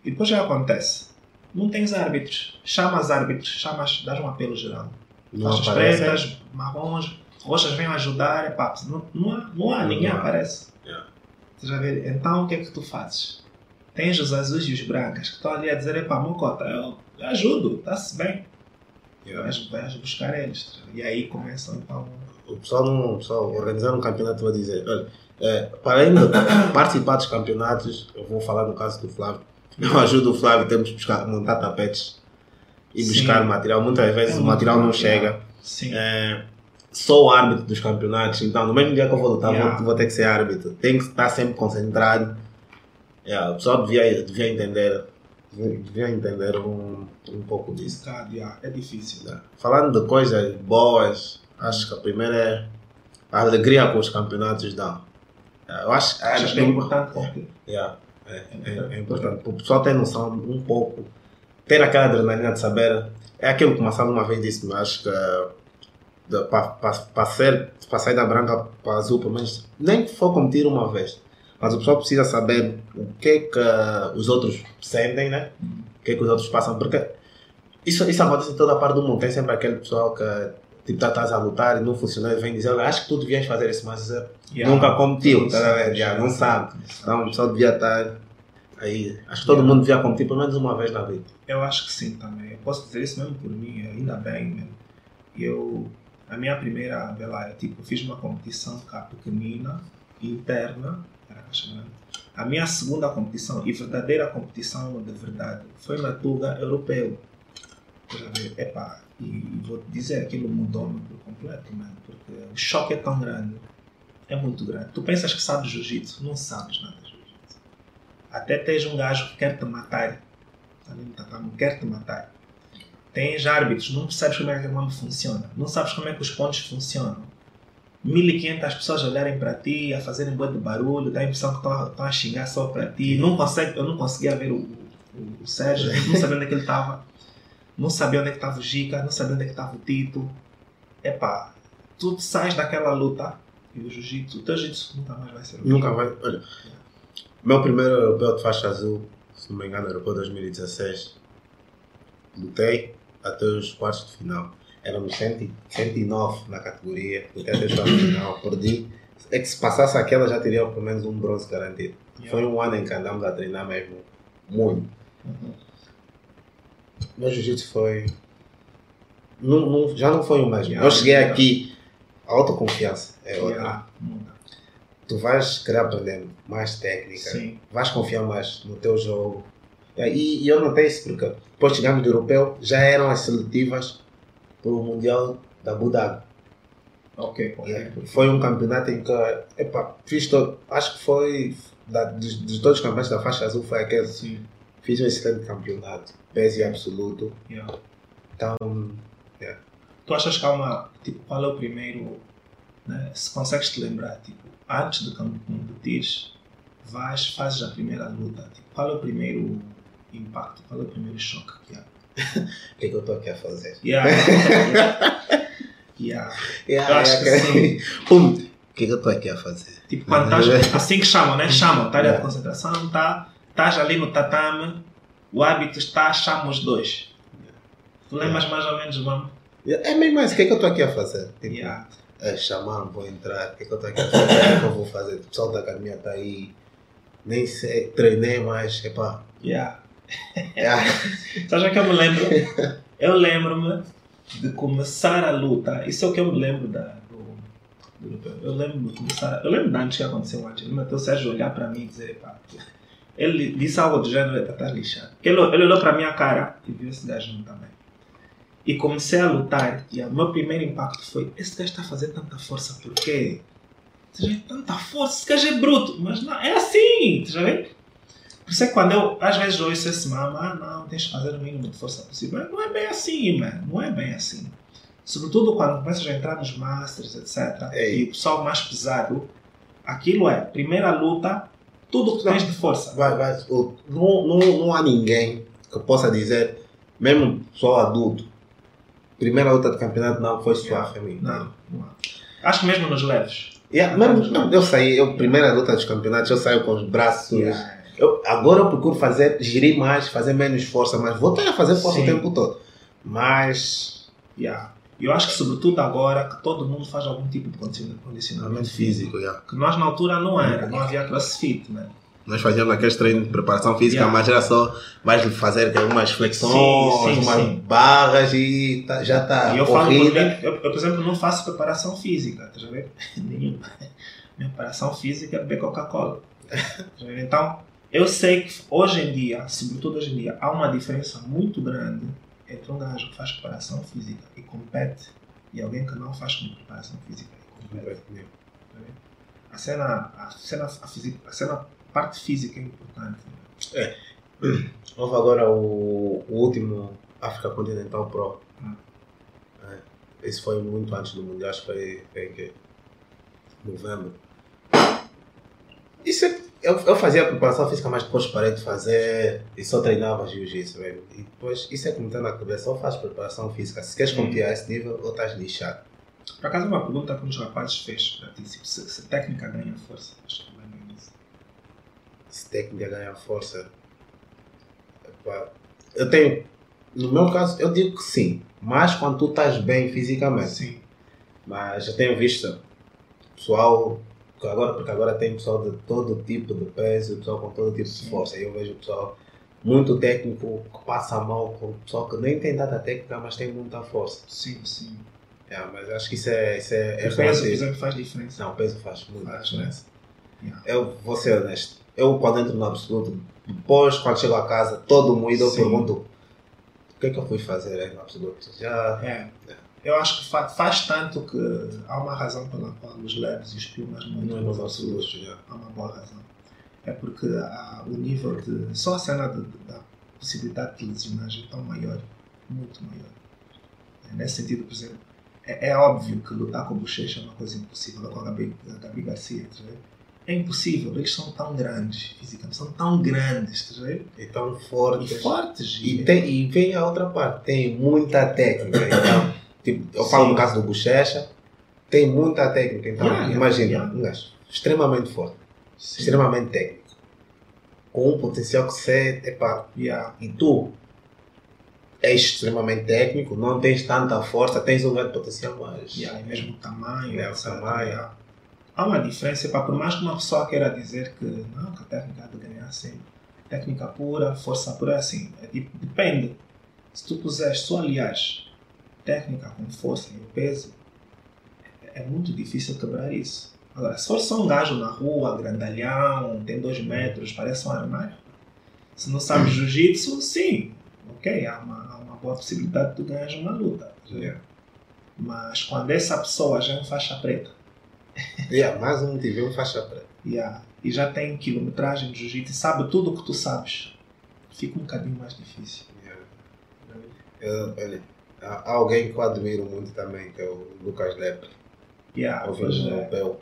E depois que acontece? Não tens árbitros. Chamas árbitros, chamas, dás um apelo geral. Faixas pretas, marrons, roxas venham ajudar, epá, não, não, há, não há, ninguém Não há. aparece. Yeah. Você já vê? Então o que é que tu fazes? Tens os azuis e os brancas que estão ali a dizer, epá, Mocota, eu eu ajudo, está-se bem. Yeah. Vais, vais buscar eles. E aí começam então. O pessoal, não, o pessoal organizar um campeonato vai dizer, olha, é, para de participar dos campeonatos, eu vou falar no caso do Flávio, eu ajudo o Flávio, temos que buscar, montar tapetes e Sim. buscar material. Muitas vezes É o material não bom, chega. É, sou o árbitro dos campeonatos, então no mesmo dia que eu vou lutar, Yeah. vou, vou ter que ser árbitro. Tenho que estar sempre concentrado. Yeah, o pessoal devia, devia entender, devia, entender um, um pouco disso. É difícil. Yeah. Falando de coisas boas, acho que a primeira é a alegria que os campeonatos dão. Yeah, Eu acho, Acho acho que é importante porque Yeah, é, é, é importante. O pessoal ter noção um pouco, ter aquela adrenalina de saber. É aquilo que o Massalo uma vez disse, mas acho que para ser para sair da branca para a azul, pelo menos, nem que for competir uma vez. Mas o pessoal precisa saber o que é que os outros sentem, né? O que é que os outros passam, porque isso, isso acontece em toda a parte do mundo. Tem sempre aquele pessoal que tipo, tá, estás a lutar e não funcionou e vem dizer, olha, acho que tu devias fazer isso, mas Yeah. nunca competiu, Não tá Yeah, não sabe. Então o pessoal devia estar aí. Acho que todo Yeah. mundo devia competir pelo menos uma vez na vida. Eu acho que sim também. Eu posso dizer isso mesmo por mim, ainda bem mesmo. Eu, a minha primeira, eu, tipo, fiz uma competição cá pequenina, interna, era. A minha segunda competição, e verdadeira competição de verdade, foi na Tuga Europeu. Epá, e, vou te dizer, aquilo mudou-me por completo, mano, porque o choque é tão grande, é muito grande. Tu pensas que sabes jiu-jitsu, não sabes nada de jiu-jitsu. Até tens um gajo que quer te matar, ali no tatame, quer te matar. Tens árbitros, não sabes como é que o nome funciona, não sabes como é que os pontos funcionam. 1500 pessoas a olharem para ti, a fazerem boa de barulho, dá a impressão que estão a xingar só para ti. Não consegue, eu não conseguia ver o, o, o Sérgio, não sabia onde é ele estava, não sabia onde é que estava o Gica, não sabia onde é que estava o Tito. Epá, tu sais daquela luta e o jiu-jitsu, o teu jiu-jitsu nunca mais vai ser o mesmo. Nunca vai. Olha, meu primeiro europeu de faixa azul, se não me engano, europeu 2016. Lutei até os quartos de final. Éramos 100 109 na categoria, lutei até os quartos de final, perdi. É que se passasse aquela já teria pelo menos um bronze garantido. Foi um ano em que andamos a treinar mesmo muito. Uhum. Meu jiu-jitsu foi. Não, não- já não foi o mesmo. Eu cheguei aqui, a autoconfiança é outra. Muda. Tu vais querer aprender mais técnica, Sim. vais confiar mais no teu jogo. E, e eu notei isso porque depois chegamos do europeu, já eram as seletivas para o Mundial da Abu Dhabi. Ok, ok. Foi um campeonato em que, epa, fiz todo, acho que foi, da, de, de todos os campeonatos da faixa azul, foi aquele. Sim. Fiz um excelente campeonato, peso absoluto. Yeah. Então, Tu achas que há uma. Tipo, qual é o primeiro. Né, se consegues te lembrar, tipo, antes de competires, vais, fazes a primeira luta. Tipo, qual é o primeiro impacto? Qual é o primeiro choque que há? o que é que eu estou aqui a fazer? Yeah. yeah. Yeah, acho que yeah, Pum, o que é que eu estou aqui a fazer? Tipo, quando estás. Assim que chamam, né? Chamam, tá área de Yeah. concentração, tá. Estás ali no tatame, o hábito está, chama os dois. Tu lembras mais ou menos, mano? É mesmo isso, o que é que eu estou aqui a fazer? Tipo, Yeah. é, chamar, vou entrar, o que é que eu estou aqui a fazer? O que é que eu vou fazer? O pessoal da academia está aí, nem sei, treinei mais, epá. Yeah. É, Sabe o que eu me lembro? Eu lembro-me de começar a luta. Isso é o que eu me lembro da, do, do- Eu lembro de começar. Eu lembro de antes que aconteceu antes. Eu lembro até o Sérgio olhar para mim e dizer: pá, ele disse algo do gênero, ele está lixado. Ele, ele olhou para a minha cara e viu esse gajo também. E comecei a lutar. E o meu primeiro impacto foi: esse gajo está a fazer tanta força, por quê? Você vê, tanta força, esse gajo é bruto. Mas não, é assim, você já vê? Por isso é que quando eu, às vezes, ouço esse mama, ah, não, tens que fazer o mínimo de força possível. Mas não é bem assim, mano. Não é bem assim. Sobretudo quando começas a entrar nos masters, etc. Ei. E o pessoal mais pesado, aquilo é, primeira luta, tudo que tens de força. vai, vai, não, não, não há ninguém que possa dizer, mesmo pessoal adulto, primeira luta de campeonato não foi suave a mim. Não, não há. Acho que mesmo nos leves. Yeah, mesmo, não, eu saí, eu, primeira luta dos campeonatos, eu saio com os braços. Yeah. Eu, agora eu procuro fazer, gerir mais, fazer menos força, mas voltar a fazer força Sim. o tempo todo. Mas, Yeah. Eu acho que, sobretudo agora, que todo mundo faz algum tipo de condiciona- condicionamento físico. yeah. Que nós, na altura, não era. Não havia crossfit, né? Nós fazíamos aqueles treinos de preparação física, Yeah. mas era só mais fazer umas flexões, Sim, sim, umas sim. barras e tá- já está E eu corrida. eu, eu, por exemplo, não faço preparação física, tá vendo? Nenhuma. Minha preparação física é beber Coca-Cola. Tá? Então, eu sei que hoje em dia, sobretudo hoje em dia, há uma diferença muito grande entre um gajo que faz preparação física e compete e alguém que não faz preparação física e compete. tá vendo? A cena, a cena, a, física, a cena, a parte física é importante. Houve agora o, o último África Continental Pro. Hum. É, esse foi muito antes do Mundial, acho que foi, foi em que? novembro. Isso é, eu, eu fazia a preparação física, mas depois parei de fazer e só treinava jiu-jitsu mesmo. E depois, isso é me tem na cabeça, ou faz preparação física, se queres Hum. competir a esse nível, ou estás lixado. Por acaso, uma pergunta que um dos rapazes fez para ti: se, se, se técnica ganha força. Acho que vai ganhar isso. se técnica ganha força. Epá, Eu tenho, no meu caso, eu digo que sim, mas quando tu estás bem fisicamente. Sim. Mas eu tenho visto pessoal, agora, porque agora tem pessoal de todo tipo de peso, pessoal com todo tipo de força. E eu vejo pessoal muito técnico que passa mal com pessoal que nem tem tanta técnica, mas tem muita força. Sim, sim. É, mas acho que isso é, isso é, é o peso, por exemplo, faz diferença. Não, o peso faz muita Faz, diferença. Yeah. Eu vou ser honesto. Eu, quando entro no absoluto, depois, quando chego a casa, todo moído, eu pergunto: o que é que eu fui fazer aí no absoluto? Já. É. Eu acho que fa- faz tanto que há uma razão pela qual os leves e os piumas não entram é nos absolutos. Há uma boa razão. É porque há o nível de. Só a cena de- de- da possibilidade de lesionagem é tão maior, muito maior. É, Nesse sentido, por exemplo, é, é óbvio que lutar com Bochecha é uma coisa impossível, com a Gabi, a Gabi Garcia, tá vendo? É impossível, eles são tão grandes, fisicamente, são tão grandes, tá vendo? E tão E fortes. fortes. E, tem, e vem a outra parte, tem muita técnica. Então, tipo, eu falo Sim. no caso do Bochecha, tem muita técnica. Então, Yeah, imagina, yeah. um gajo extremamente forte, Sim. extremamente técnico, com um potencial que você, epá, Yeah. e tu és extremamente técnico, não tens tanta força, tens um grande potencial, mas. Yeah, e mesmo o tamanho, É, o tamanho. Há uma diferença, pá, por mais que uma pessoa queira dizer que não, que a técnica de ganhar sempre. Técnica pura, força pura, é assim, é tipo, depende. Se tu puseres só, aliás, técnica com força e peso, é, é muito difícil quebrar isso. Agora, se for só um gajo na rua, grandalhão, tem dois metros, parece um armário, se não sabe jiu-jitsu, sim, ok, há uma, há uma boa possibilidade de tu ganhar uma luta. Yeah. Mas quando essa pessoa já é um faixa preta Yeah, mais um tive um faixa preta. yeah, e já tem quilometragem de jiu-jitsu sabe tudo o que tu sabes, fica um bocadinho mais difícil. Yeah. Eu, olha, há alguém que eu admiro muito também, que é o Lucas Lepre, Yeah, é o é. europeu.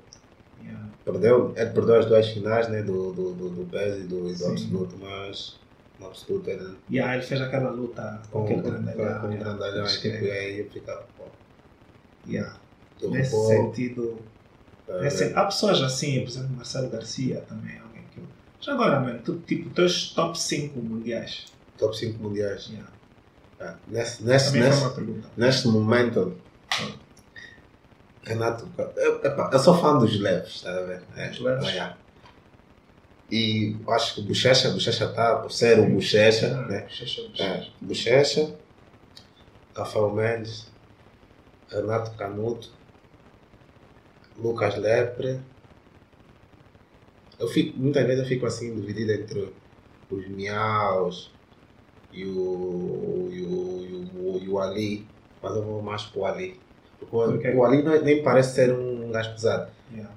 Yeah. Perdeu, ele perdeu as duas finais né, do, do, do, do peso e do, e do absoluto, mas no absoluto ele Yeah, ele fez aquela luta com com, aquele grandalhão. com, yeah. grandalhão, e tipo, que- aí eu ficava, pô, yeah. Nesse vou, sentido, nesse- há pessoas assim, por exemplo, Marcelo Garcia também é alguém que eu. Já agora, mano, tu, tipo, teus top 5 mundiais. top 5 mundiais. Yeah. Ah, nesse, nesse, Também foi nesse, uma pergunta. neste momento, Renato, eu, eu sou fã dos leves, está a ver? É, leves? é. E acho que Bochecha, Bochecha está por ser o Bochecha, Ah, né? Bochecha, É, bochecha. Bochecha, Rafael Mendes, Renato Canuto, Lucas Lepre. Eu fico, muitas vezes eu fico assim dividido entre os Miaus e o, e o, e o, o Ali, mas eu vou mais para o Ali. Porque o, Ok. o Ali não- é, nem parece ser um gajo pesado. Yeah.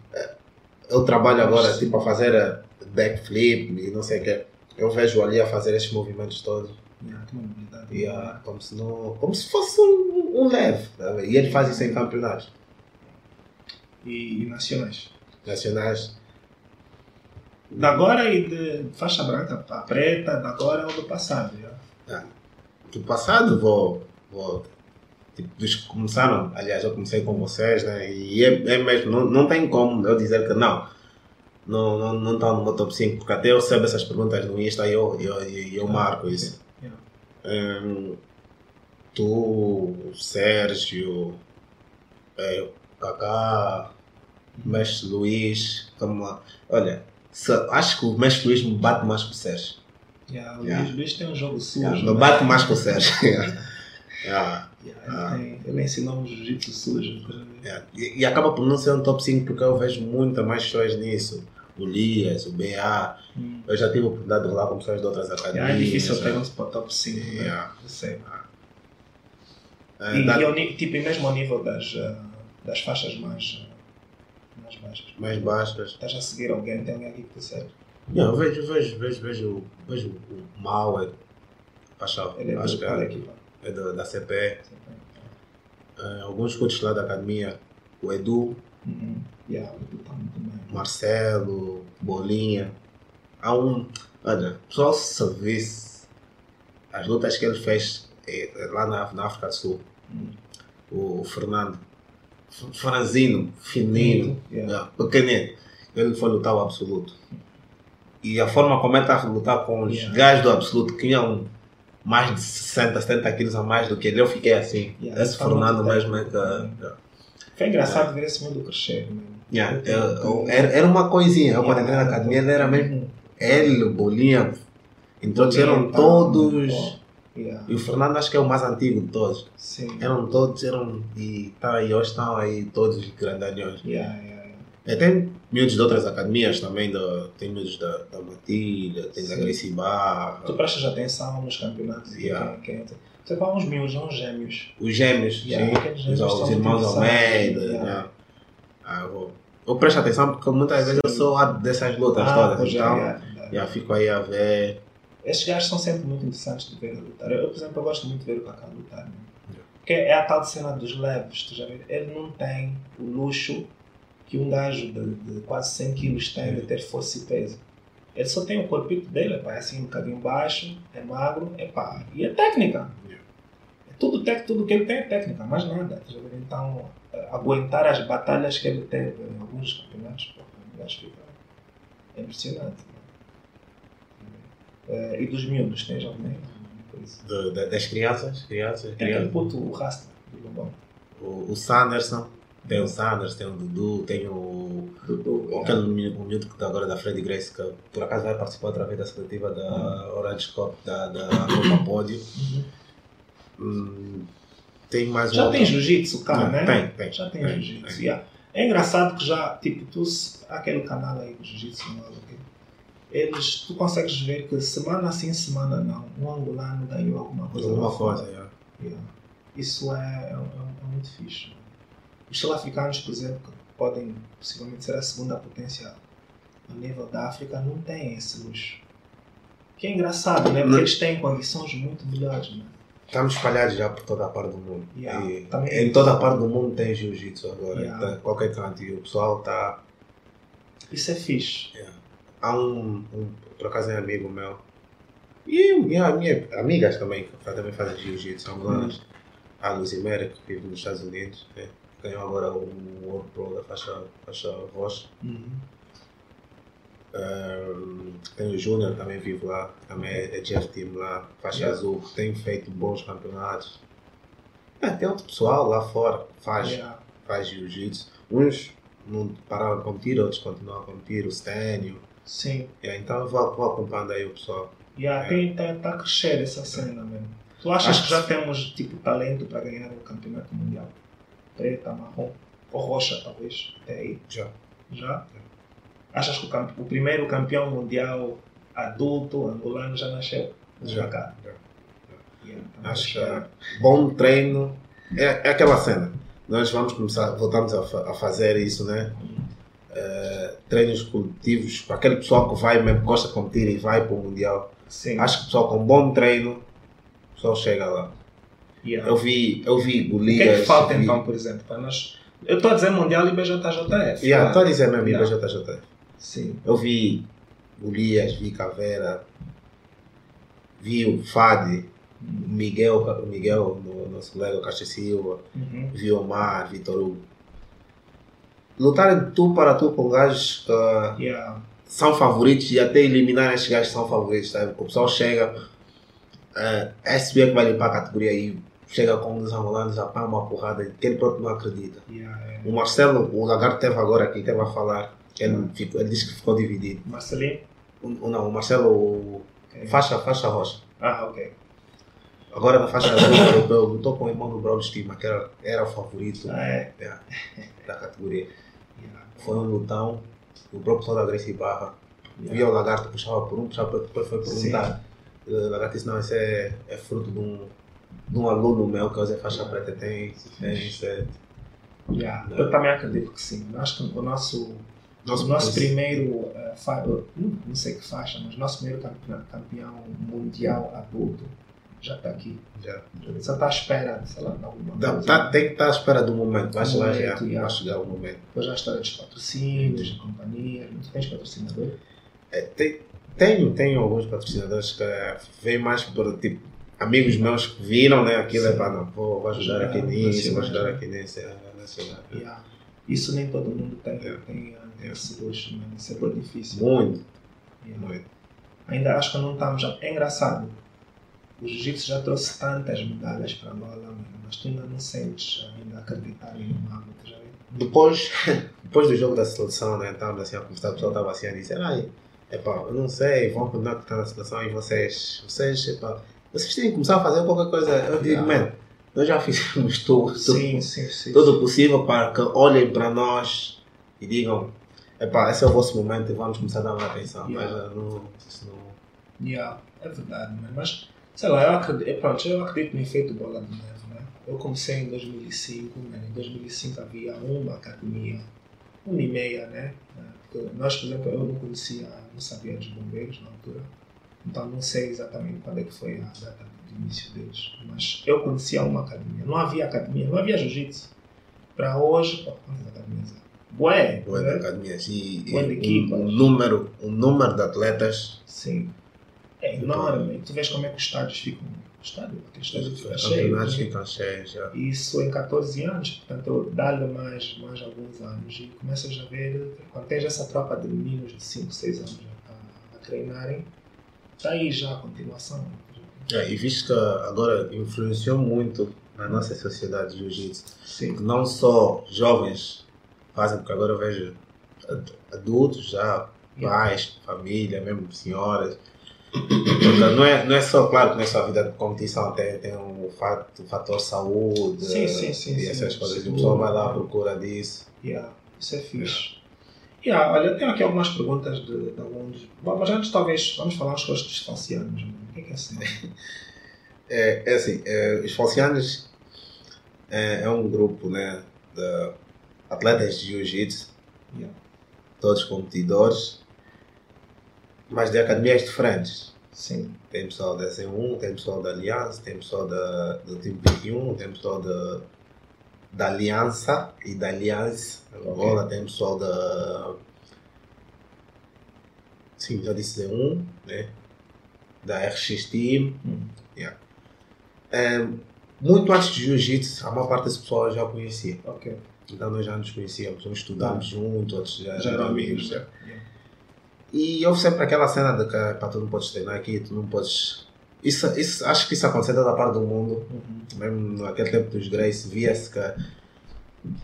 Eu trabalho agora tipo, a fazer eh, backflip e não sei o que. Eu vejo o Ali a fazer esses movimentos todos. Yeah, tem uma habilidade. E, ah, como, se não, como se fosse um, um leve. tá a? E ele faz isso em campeonatos E, e nacionais. nacionais. Da agora e de faixa branca para preta, da agora ou do passado. Yeah. Do passado, vou. vou tipo, dos que começaram, aliás, eu comecei com vocês, né? E é, é mesmo, não, não tem como eu dizer que não. Não, não, não está no meu top 5, porque até eu recebo essas perguntas no Insta e eu, eu, eu, eu marco isso. Yeah. Hum, tu, Sérgio, é, Kaká, o Mestre Luís, vamos lá. Olha, se- acho que o Mestre Luís me bate mais que o Sérgio. Yeah, o Yeah. Luís, Luís tem um jogo sujo. Yeah, né? me bate mais que o Sérgio. Yeah, Yeah, Ah. ele, tem, ele ensinou um jiu-jitsu sujo. E, e acaba por não ser um top 5 porque eu vejo muita mais pessoas nisso. O Lias, o BA. Hum. Eu já tive a oportunidade de rolar com pessoas de outras academias. Yeah, é difícil ter um para top 5. Né? Yeah. Eu. Ah, E, e tipo, e mesmo ao nível das, ah, das faixas mais, ah, mais baixas. mais baixas. Estás a seguir alguém, tem alguém aqui que tu segue. Eu vejo, vejo, vejo, vejo, vejo o Mauer. Acho, Ele é acho que é, é da, da CP. Ah, alguns coaches lá da academia. O Edu, Uhum. Yeah, tá. Marcelo, Bolinha. Há um. Olha, pessoal se visse as lutas que ele fez eh, lá na, na África do Sul. Hum. O, Fernando. Franzino, fininho, Yeah. yeah, pequenino. Ele foi lutar o absoluto. E a forma como ele estava a lutar com os Yeah. gajos do absoluto que tinham mais de 60, 70 quilos a mais do que ele, eu fiquei assim. Yeah, Esse tá Fernando muito mesmo é que. técnico. Foi engraçado ver esse mundo crescer. Mesmo. Yeah, eu- eu- era, era uma coisinha. Eu quando entrei na academia ele era mesmo. Ele, o Bolinha. Então eram todos. Yeah. E o Fernando acho que é o mais antigo de todos. Sim. Eram todos, eram. E, tá, e hoje estão aí todos grandalhões. Yeah, yeah. É, tem miúdos de outras academias também, da, tem miúdos da, da Matilha, tem da Sim. Gracie Barra, Tu prestas atenção nos campeonatos. Yeah. Quem, quem, você fala uns miúdos, uns gêmeos. os gêmeos, Yeah, os, gêmeos os são irmãos Almeida. né? yeah. Ah, eu, vou, eu presto atenção porque muitas vezes eu sou dessas lutas Ah, todas, é, então yeah, yeah. fico aí a ver. Estes gajos são sempre muito interessantes de ver a lutar. Eu, por exemplo, eu gosto muito de ver o Kaká lutar. Né? Yeah. Porque é a tal cena dos leves, tu já vês? Ele não tem o luxo que um gajo de, de quase 100 quilos tem de ter força e peso. Ele só tem o corpito dele, pá, é assim um bocadinho baixo, é magro, é pá, e é técnica. É tudo, tec, tudo que ele tem é técnica, mais nada. Então, eh, aguentar as batalhas que ele teve em alguns campeonatos, pô, acho que é impressionante. né? Eh, e dos miúdos, tens alguém? Coisa. De- de- das crianças, crianças, Tem aquele crianças. puto, o Rasta, do Lobão. O, o Sanderson, tem o Sanders, tem o Dudu, tem o. Dudu, Aquele miúdo, que está agora da Freddy Grace, que por acaso vai participar outra vez da seletiva da Orange Cup, da, da Copa Pódio. Uhum. Hum, tem mais Já tem jiu-jitsu cá, Não, né? Tem, tem. Já tem tem, jiu-jitsu. yeah. É engraçado que já, tipo, tu, aquele canal aí do jiu-jitsu, é eles, tu consegues ver que semana sim, semana não, um angolano ganhou alguma coisa. Alguma coisa, yeah. Yeah. Isso é, é, é- é muito fixe. Os sul-africanos, por exemplo, que podem possivelmente ser a segunda potência a nível da África, não têm esse luxo. Que é engraçado, né? Porque Não. eles têm condições muito melhores, né? Estamos espalhados já por toda a parte do mundo. Yeah, E em toda a parte do mundo tem jiu-jitsu agora, Yeah. tá, qualquer canto. E o pessoal está. Isso é fixe. Há um, um, por acaso, é amigo meu. E minha, minha, amigas também, que também fazem jiu-jitsu, são angolanas. A Luzimera, que vive nos Estados Unidos, né? Ganhou agora o World Pro da faixa, faixa roxa. Uhum. Um, tem o Júnior, também vive lá, também é Jeff Team lá, faixa Yeah. azul, tem feito bons campeonatos. É, tem outro pessoal lá fora faz, Yeah. faz jiu-jitsu. Uns não pararam a competir, outros continuam a competir, o Stênio. Sim. Yeah, então eu vou, vou acompanhando aí o pessoal. Yeah, É. tem, tá, tá a crescer essa cena mesmo. Tu achas Acho que que já temos tipo talento para ganhar o campeonato mundial? Preta, marrom ou roxa talvez? Até aí? Já. Já? Achas que o, campe- o primeiro campeão mundial adulto angolano já nasceu? Já. Cá? já. Yeah, tá Acho que é bom treino. É, é aquela cena. Nós vamos começar, voltamos a, fa- a fazer isso, né? Eh, treinos coletivos para aquele pessoal que vai mesmo, gosta de competir e vai para o Mundial. Sim. Acho que o pessoal com bom treino, o pessoal chega lá. Yeah. Eu vi, eu vi O que Golias. é que falta vi... então, por exemplo, para nós? Eu estou a dizer Mundial e BJJF. Yeah, estou a dizer mesmo, Yeah. IBJJF. Sim. Eu vi Golias, vi Caveira, vi o Fade, o Miguel, o Miguel, no- nosso colega Caixa Silva. Uhum. vi Omar, Vitor Hugo. Lutarem tu para tu com gajos que Yeah. são favoritos e até eliminar esses gajos que são favoritos, sabe? O pessoal chega, uh, SB que vai limpar a categoria e chega com os angolanos, já põe uma porrada que ele próprio não acredita. Yeah. O Marcelo, o Lagarto teve agora aqui, teve a falar, ele, ficou, ele disse que ficou dividido. Marcelinho? O, não, o Marcelo, o Ok. faixa, faixa roxa. Ah, ok. Agora na faixa azul, europeu, lutou com o irmão do Braulio Stima, que era, era o favorito Ah, é. da categoria. Yeah. Foi um lutão. O próprio pessoal da Gracie Barra via o lagarto, puxava por um, puxava por outro, depois foi perguntar. O lagarto disse: Não, isso é, é fruto de um, um aluno meu que hoje é faixa preta, tem, tem. É, Yeah. Não. Eu também acredito que sim. Acho que o nosso, nosso o nosso primeiro, eh, fa- não, não sei que faixa, mas nosso primeiro campeão, campeão mundial adulto já está aqui. Já. Só está à espera, sei lá, de alguma Dá- coisa. tá- tem que estar à espera do momento, vai chegar, Momento, já, yeah. vai chegar o momento. Depois já a história dos patrocínios, de companhias. Tu tens patrocinador? É, tem, tenho, tenho alguns patrocinadores que eh, vêm mais por tipo. Amigos meus que viram né, aquilo, é para não, vou, vou ajudar aqui nisso, vou ajudar aqui nisso, é. Yeah. Isso nem todo mundo tem, Yeah. tem eh, esse luxo. Isso é bem difícil. Muito, Yeah. muito. Ainda acho que não estamos. já- É engraçado. O jiu-jitsu já trouxe tantas medalhas para Angola, mas tu ainda não sentes ainda acreditar em um hábito, já? Depois, depois do jogo da seleção, né, estávamos assim a conversar, o pessoal estava assim a dizer, ai, epá, eu não sei, vão continuar a estar na seleção e vocês, vocês, epá, vocês têm que começar a fazer qualquer coisa. Eu digo, Yeah. man, nós já fizemos tudo, tudo, Sim, sim, sim. tudo o possível para que olhem para nós e digam, epá, esse é o vosso momento e vamos começar a dar uma atenção. Yeah. Mas ah, não, isso não... Yeah, é verdade, mano. mas sei lá, eu acredito, pronto, eu acredito no efeito bola de neve, né? Eu comecei em 2005, mano. em 2005 havia uma academia, uma e meia, né? Porque nós, por exemplo, eu não conhecia, não sabia dos bombeiros na altura, então não sei exatamente quando é que foi a data de início deles, mas eu conhecia uma academia, não havia academia, não havia jiu-jitsu. Para hoje, pô, quantas academias há? Bué, Boa né? academias e, Boa de um, equipas. um número, um número de atletas Sim. É enorme. Tu vês como é que os estádios ficam. O estádio, aquele estádio fica os cheio. né? ficam cheios já. Isso em 14 anos, portanto, dá-lhe mais, mais alguns anos e começas a ver, quando tens essa tropa de meninos de 5, 6 anos a, a treinarem, está aí já a continuação. É, e visto que agora influenciou muito na nossa sociedade de jiu-jitsu, não só jovens fazem, porque agora eu vejo ad- adultos já, pais, família, mesmo senhoras. Portanto, não é, não é só, claro que não é só a vida de competição, tem, tem um fato, fator saúde Sim, sim, sim, e essas coisas. O pessoal vai lá à procura disso. Yeah, isso é fixe. Yeah, olha, tenho aqui algumas perguntas de, de alguns. Bom, mas antes, talvez, vamos falar as coisas dos falcianos. mano. O que é que é assim? É, é assim, é, os falcianos é, é um grupo né, de atletas de jiu-jitsu, Yeah. todos competidores, mas de academias diferentes. Sim. Tem pessoal da C1, tem pessoal da Aliança, tem pessoal da, do time 21, tem pessoal da, da Aliança e da Aliança Angola, tem pessoal da. Sim, já disse C1, né? Da RX Team. Hum. É, muito antes de Jiu-Jitsu, a maior parte desse pessoal eu já conhecia. Ok. Então nós já nos conhecíamos, uns estudamos juntos, outros já, já eram amigos. né? Yeah. E houve sempre aquela cena de que pá, tu não podes treinar aqui, tu não podes. Isso, isso, acho que isso aconteceu em toda a parte do mundo. Mesmo naquele tempo dos Grace, via-se que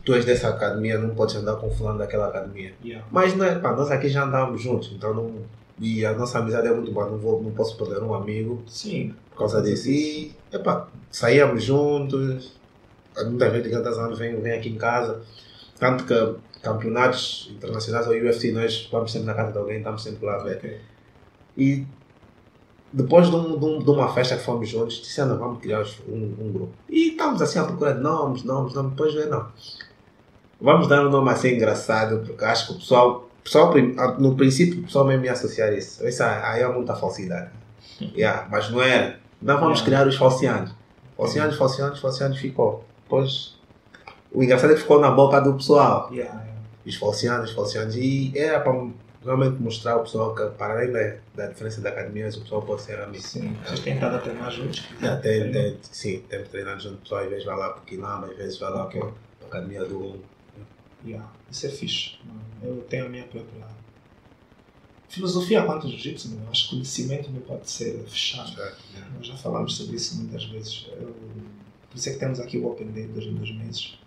tu és dessa academia, não podes andar com fulano daquela academia. Yeah. Mas não é, pá, nós aqui já andávamos juntos, então não. E a nossa amizade é muito boa, não, vou, não posso perder um amigo Sim. por causa disso. E, epá, saíamos juntos, muitas vezes tantos anos vem, vem aqui em casa. Tanto que campeonatos internacionais ou UFC, nós vamos sempre na casa de alguém, estamos sempre lá a ver. Ok. E depois de, um- de um- de uma festa que fomos juntos, disseram, vamos criar um, um grupo. E estávamos assim à procura de nomes, nomes, nomes, depois ver, não. Vamos dar um nome assim engraçado, porque acho que o pessoal, pessoal ah, no princípio, o pessoal mesmo ia associar isso. Isso aí é muita falsidade. Yeah, mas não era. Não vamos criar os falcianos. Falcianos, falcianos, falcianos ficou. Depois, o engraçado é que ficou na boca do pessoal Yeah, yeah. os falcianos, os falcianos, e era para realmente mostrar ao pessoal que, para além da, da diferença da academia, o pessoal pode ser amigo. Sim. Vocês têm estado a treinar juntos? Já tem, tem, sim, temos treinado junto, o pessoal às vezes vai lá para o Quilamba, às vezes vai lá para a academia do. Yeah. Isso é fixe. Eu tenho a minha própria filosofia quanto ao jiu-jitsu. acho que conhecimento não pode ser fechado. Nós já falamos sobre isso muitas vezes. Eu- por isso é que temos aqui o Open Day de dois em dois meses.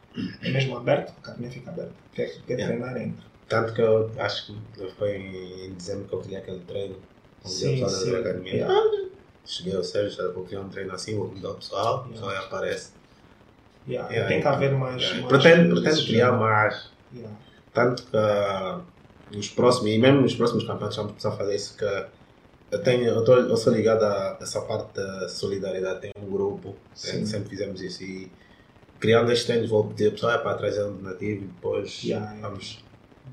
É mesmo aberto, a academia fica aberta. Quer, quer Yeah. treinar, entra. Tanto que eu acho que foi em dezembro que eu queria aquele treino com o Sim, pessoal sim. da academia. Yeah. Ah, Cheguei ao Sérgio, já vou criar um treino assim, vou mudar o pessoal, o pessoal aparece. Yeah. Yeah, Tem que haver mais. Yeah. mais Pretendo, pretendo criar mais. Yeah. Tanto que ah, nos próximos, e mesmo nos próximos campeonatos vamos a fazer isso, que eu, tenho, eu, tô, eu sou ligado a essa parte da solidariedade, tem um grupo, Sim. é, sempre fizemos isso e criando estes treinos vou pedir ao pessoal é para trazer um donativo e depois vamos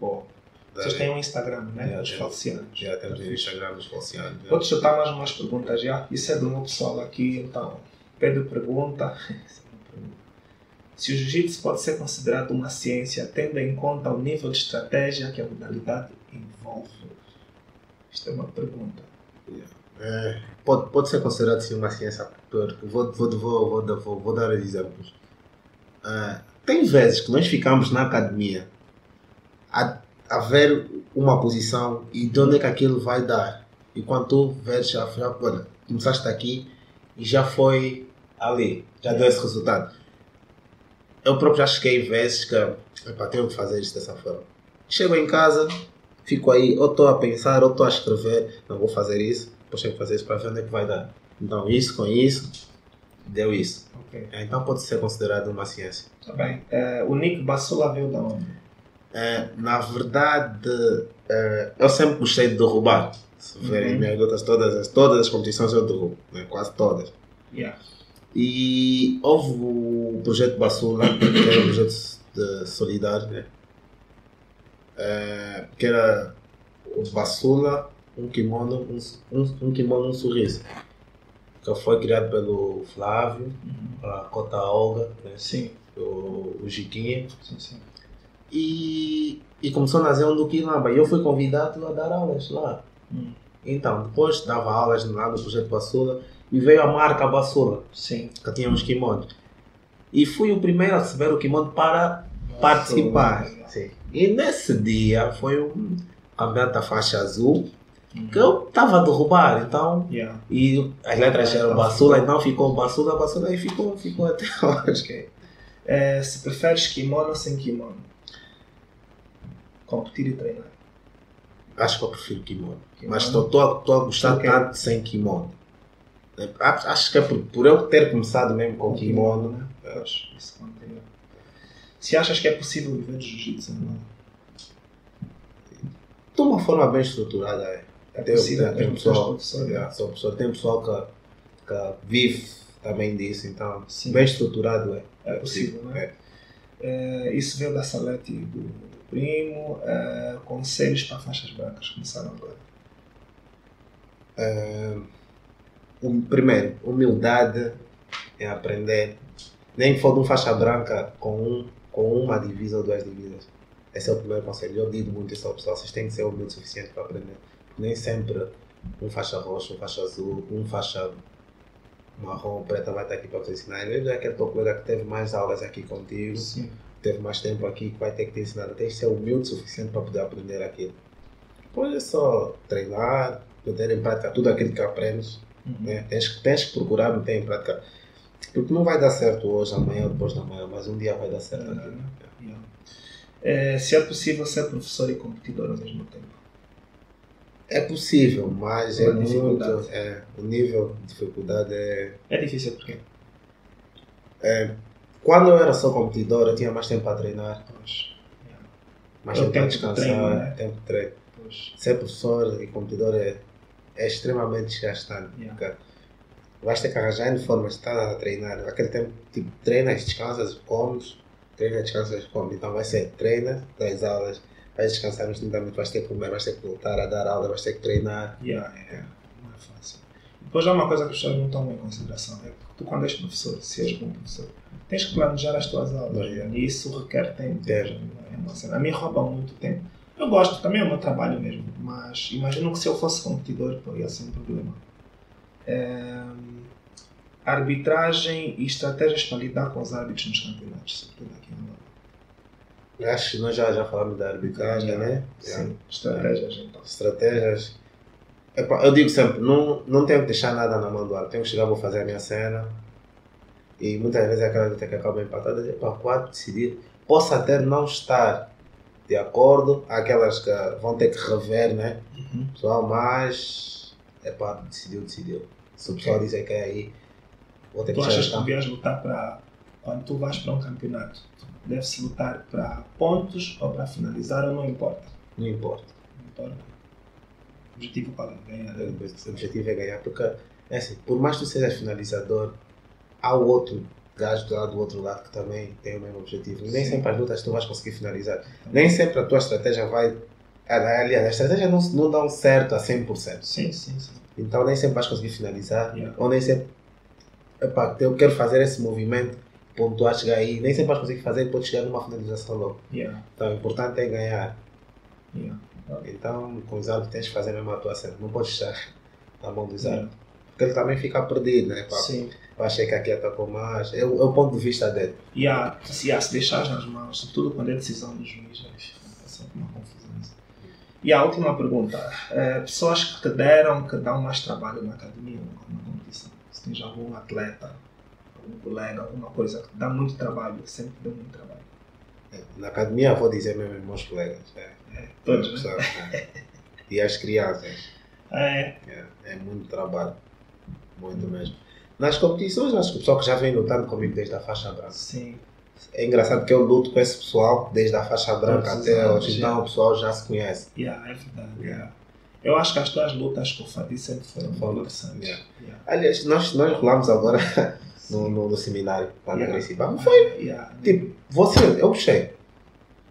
Dar- Vocês têm um Instagram, né? Yeah, Os temos. falcianos. já temos o Instagram dos falcianos. Vou te chutar mais umas perguntas já. Isso é do meu pessoal aqui, então. Pedro pergunta. Se o jiu-jitsu pode ser considerado uma ciência, tendo em conta o nível de estratégia que a modalidade envolve? Isto é uma pergunta. É, pode, pode ser considerado sim uma ciência, porque vou, vou, vou, vou, dar- vou, vou dar exemplos. Ah, tem vezes que nós ficamos na academia a, a ver uma posição e de onde é que aquilo vai dar. E quando tu vês, já, já olha, começaste aqui e já foi ali, já deu esse resultado. Eu próprio já cheguei vezes que epá, tenho que fazer isso dessa forma. Chego em casa, fico aí, ou estou a pensar, ou estou a escrever, não vou fazer isso, depois tenho que fazer isso para ver onde é que vai dar. Então, isso com isso, deu isso. Ok. É, Então, pode ser considerado uma ciência. Tá bem. Eh, o Nick Bassula veio da onde? É, na verdade, é, eu sempre gostei de derrubar. Se verem Uhum. minhas lutas, todas, as- todas as competições eu derrubo, né? quase todas. Yeah. E houve o projeto Bassula, que era um projeto de solidário, né? É, que era o Bassula, um kimono, um, um, um kimono, um sorriso. Que foi criado pelo Flávio, Uhum. a Cota Olga, né? Sim, o, o Jiquinha. sim, sim. E, e começou a nascer um do Quilamba. E eu fui convidado a dar aulas lá. Hum. Então, depois dava aulas lá no projeto Bassula e veio a marca Bassula, Sim. que tinha uns kimonos. E fui o primeiro a receber o kimono para participar. Sim. E nesse dia foi um campeonato da faixa azul Uhum. que eu estava a derrubar. Então, Yeah. e as letras eram Bassula, então ficou Bassula, Bassula e ficou, ficou até hoje. Ok. Eh, se preferes kimono ou sem kimono? Competir e treinar. Acho que eu prefiro kimono. Kimono. Mas estou a gostar Ok. tanto sem kimono. É, Acho acho que é por, por eu ter começado mesmo com Com kimono. né? Pois, isso continua. Se achas que é possível viver de jiu-jitsu, não? De uma forma bem estruturada. É, É Tem- possível, tem- tem mesmo pessoal- é, sou pessoa, tem pessoal que, que vive também disso. Então, Sim. bem estruturado é. É possível, né? É. Eh, isso veio da Salete do primo. eh, conselhos para faixas brancas começaram agora. Um, primeiro, humildade é aprender. Nem for de um faixa branca com, um, com uma divisa ou duas divisas. Esse é o primeiro conselho. Eu digo muito isso ao pessoal. Vocês têm que ser humildes o suficiente para aprender. Nem sempre um faixa roxa, um faixa azul, um faixa marrom, preta vai estar aqui para te ensinar. Às vezes é aquele teu colega que teve mais aulas aqui contigo, Sim. Teve mais tempo aqui, que vai ter que te ensinar. Tens que ser humilde o suficiente para poder aprender aquilo. Depois é só treinar, meter em prática tudo aquilo que aprendes. Uhum. Né? Tens, tens que procurar meter em prática. Porque não vai dar certo hoje, amanhã, depois da manhã, mas um dia vai dar certo aquilo. Yeah. É, se é possível ser professor e competidor ao mesmo tempo. É possível, mas é Uma muito. É, o nível de dificuldade é. É difícil porque Quando eu era só competidor, eu tinha mais tempo para treinar, pois, yeah, mais É tempo para descansar, treino, né? tempo de treino. pois, Ser professor e competidor é, é extremamente desgastante. Yeah. Porque vais ter que arranjar N formas de estar a treinar. Aquele tempo, tipo, treinas, descansas, comes, treinas, descansas, comes. Então vai ser treina, das aulas, vais descansar 30 minutos, vais ter que comer, vais ter que voltar a dar aula, vais ter que treinar. yeah, yeah, não é fácil. Depois há uma coisa que as pessoas não tomam em consideração, é que tu quando és professor, se és bom professor, tens que planejar as tuas aulas Yeah. e isso requer tempo. É uma cena. A mim rouba muito tempo. Eu gosto, também é o meu trabalho mesmo, mas imagino que se eu fosse competidor, pô, ia ser um problema. É, arbitragem e estratégias para lidar com os árbitros nos campeonatos, sobretudo aqui em Angola. Acho que nós já, já falamos da arbitragem, né? Sim, estratégias então. Estratégias. Eu digo sempre, não, não tenho que deixar nada na mão do árbitro. Tenho que chegar, vou fazer a minha cena. E muitas vezes é aquela luta que acaba empatada. Epá, quatro decidir. Posso até não estar de acordo. Aquelas que vão ter que rever, né? Uhum. Pessoal, mas. Epá, decidiu, decidiu. Se o pessoal dizer que é aí, vou ter que Tu achas que devias lutar para. Quando tu vais para um campeonato, deve-se lutar para pontos ou para finalizar ou não importa? Não importa. Não importa. O objetivo qual é? Ganhar. O objetivo é ganhar, porque é assim, por mais que tu sejas finalizador, há o outro gajo do lado do outro lado que também tem o mesmo objetivo. Nem Sim. sempre as lutas tu vais conseguir finalizar. Nem sempre a tua estratégia vai. Aliás, as estratégias não, não dão certo a 100%. Sim, sim, sim. Então nem sempre vais conseguir finalizar. Yeah. Ou nem sempre. Epá, eu quero fazer esse movimento, pontuar, chegar aí. Nem sempre vais conseguir fazer pode chegar numa finalização logo. Yeah. Então o importante é ganhar. Yeah. Então com os árbitros tens de fazer a tua cena. Não podes estar na mão dos árbitros. Porque ele também fica perdido, né? Pá, Sim. Achei que aqui atacou mais. É, o- é o ponto de vista dele. Yeah. Se, yeah, se deixares nas mãos, sobretudo quando é decisão do juiz, é sempre uma confusão. E a última pergunta: eh, pessoas que te deram, que dão mais trabalho na academia ou na competição? Se tens algum atleta, algum colega, alguma coisa que dá muito trabalho, sempre deu muito trabalho? É, Na academia vou dizer mesmo aos meus colegas. É, É, todos, né? pessoal, é. E as crianças. É, É, é muito trabalho. Muito mesmo. Nas competições, acho que o pessoal que já vem lutando comigo desde a faixa branca. sim. É engraçado que eu luto com esse pessoal desde a faixa branca Todos até anos, hoje. Então o pessoal já se conhece. Yeah, é verdade. yeah. Eu acho que as tuas lutas com o Fadi sempre foram muito interessantes. yeah. Yeah. Aliás, nós, nós rolamos agora no, no, no seminário lá na Yeah. Principal. Foi Yeah. tipo, você, eu gostei.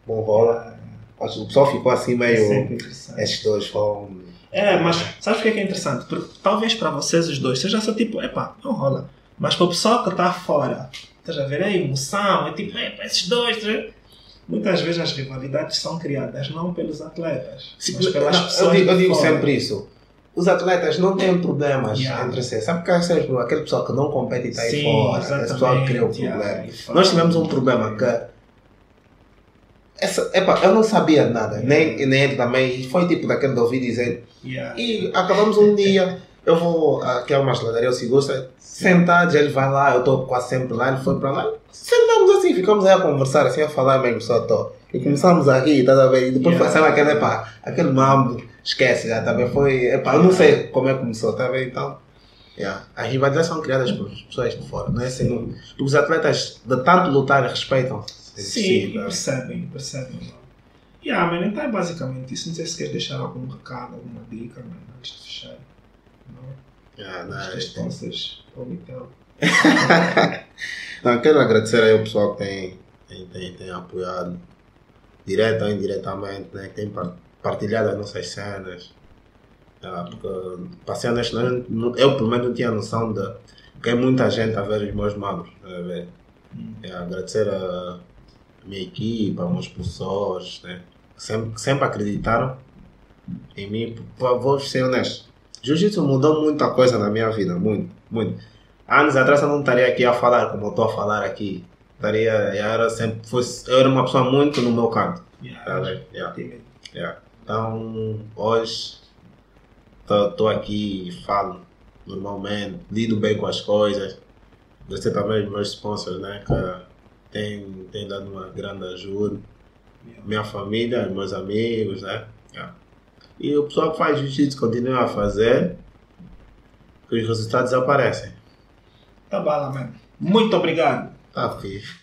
Bom rola. O pessoal ficou assim é meio. sempre interessante. Esses dois foram. É, mas sabes o que é, que é interessante? Porque talvez para vocês os dois seja só tipo, epá, não rola. Mas para o pessoal que está fora, estás a ver a emoção, é tipo, epá, esses dois. tá? Muitas vezes as rivalidades são criadas não pelos atletas, mas pelas Não, pessoas. eu digo, eu digo sempre isso. Os atletas não têm problemas Yeah. entre si. Sabe que problema? aquele pessoal que não compete e está aí Sim, fora. Esse pessoal cria o yeah, problema. fora. Nós tivemos um problema que. Essa, epa, eu não sabia nada, nem, nem ele também. Foi tipo daquele de ouvir dizer. Yeah. E acabamos um dia. Eu vou aqui a uma geladaria, o Sigusta, sentados, ele vai lá, eu estou quase sempre lá, ele foi para lá. Sentamos assim, ficamos aí a conversar, assim, a falar mesmo, só tô. E começamos a rir, tá a ver? E depois Yeah. foi, aquele, epá, aquele mambo, esquece, já, tá a ver? Foi, epá, eu não sei como é que começou, tá ver? Então, yeah. as rivalidades são criadas por pessoas de fora, não é assim? Não, os atletas, de tanto lutar, respeitam. Sim, e percebem, percebem. Yeah, man, então é basicamente isso. Não sei se queres deixar algum recado, alguma dica, man, antes de fechar. Não? Não, é- teus sponsors, ou então. Não, quero agradecer aí o pessoal que tem, tem, tem, tem apoiado, direta ou indiretamente, né, que tem par- partilhado as nossas cenas. Ah, porque, para não- não- eu pelo menos não tinha noção de que é muita gente a ver os meus manos. a ver? Hum. É, agradecer a minha equipa, meus professores, né, sempre, sempre acreditaram em mim. Vou ser honesto. Jiu-Jitsu mudou muita coisa na minha vida, muito, muito. Anos atrás eu não estaria aqui a falar como eu estou a falar aqui. Estaria, eu era sempre, fosse, eu era uma pessoa muito no meu canto. Tá Yeah, vendo? Yeah, yeah. Então, hoje, estou aqui e falo normalmente, lido bem com as coisas. Gostei também meus sponsors, né? Que tem, tem dado uma grande ajuda. Minha família, meus amigos, né? Yeah. E o pessoal que faz jiu-jitsu continua a fazer, que os resultados aparecem. Tá bala, mano. Muito obrigado. Tá fixe.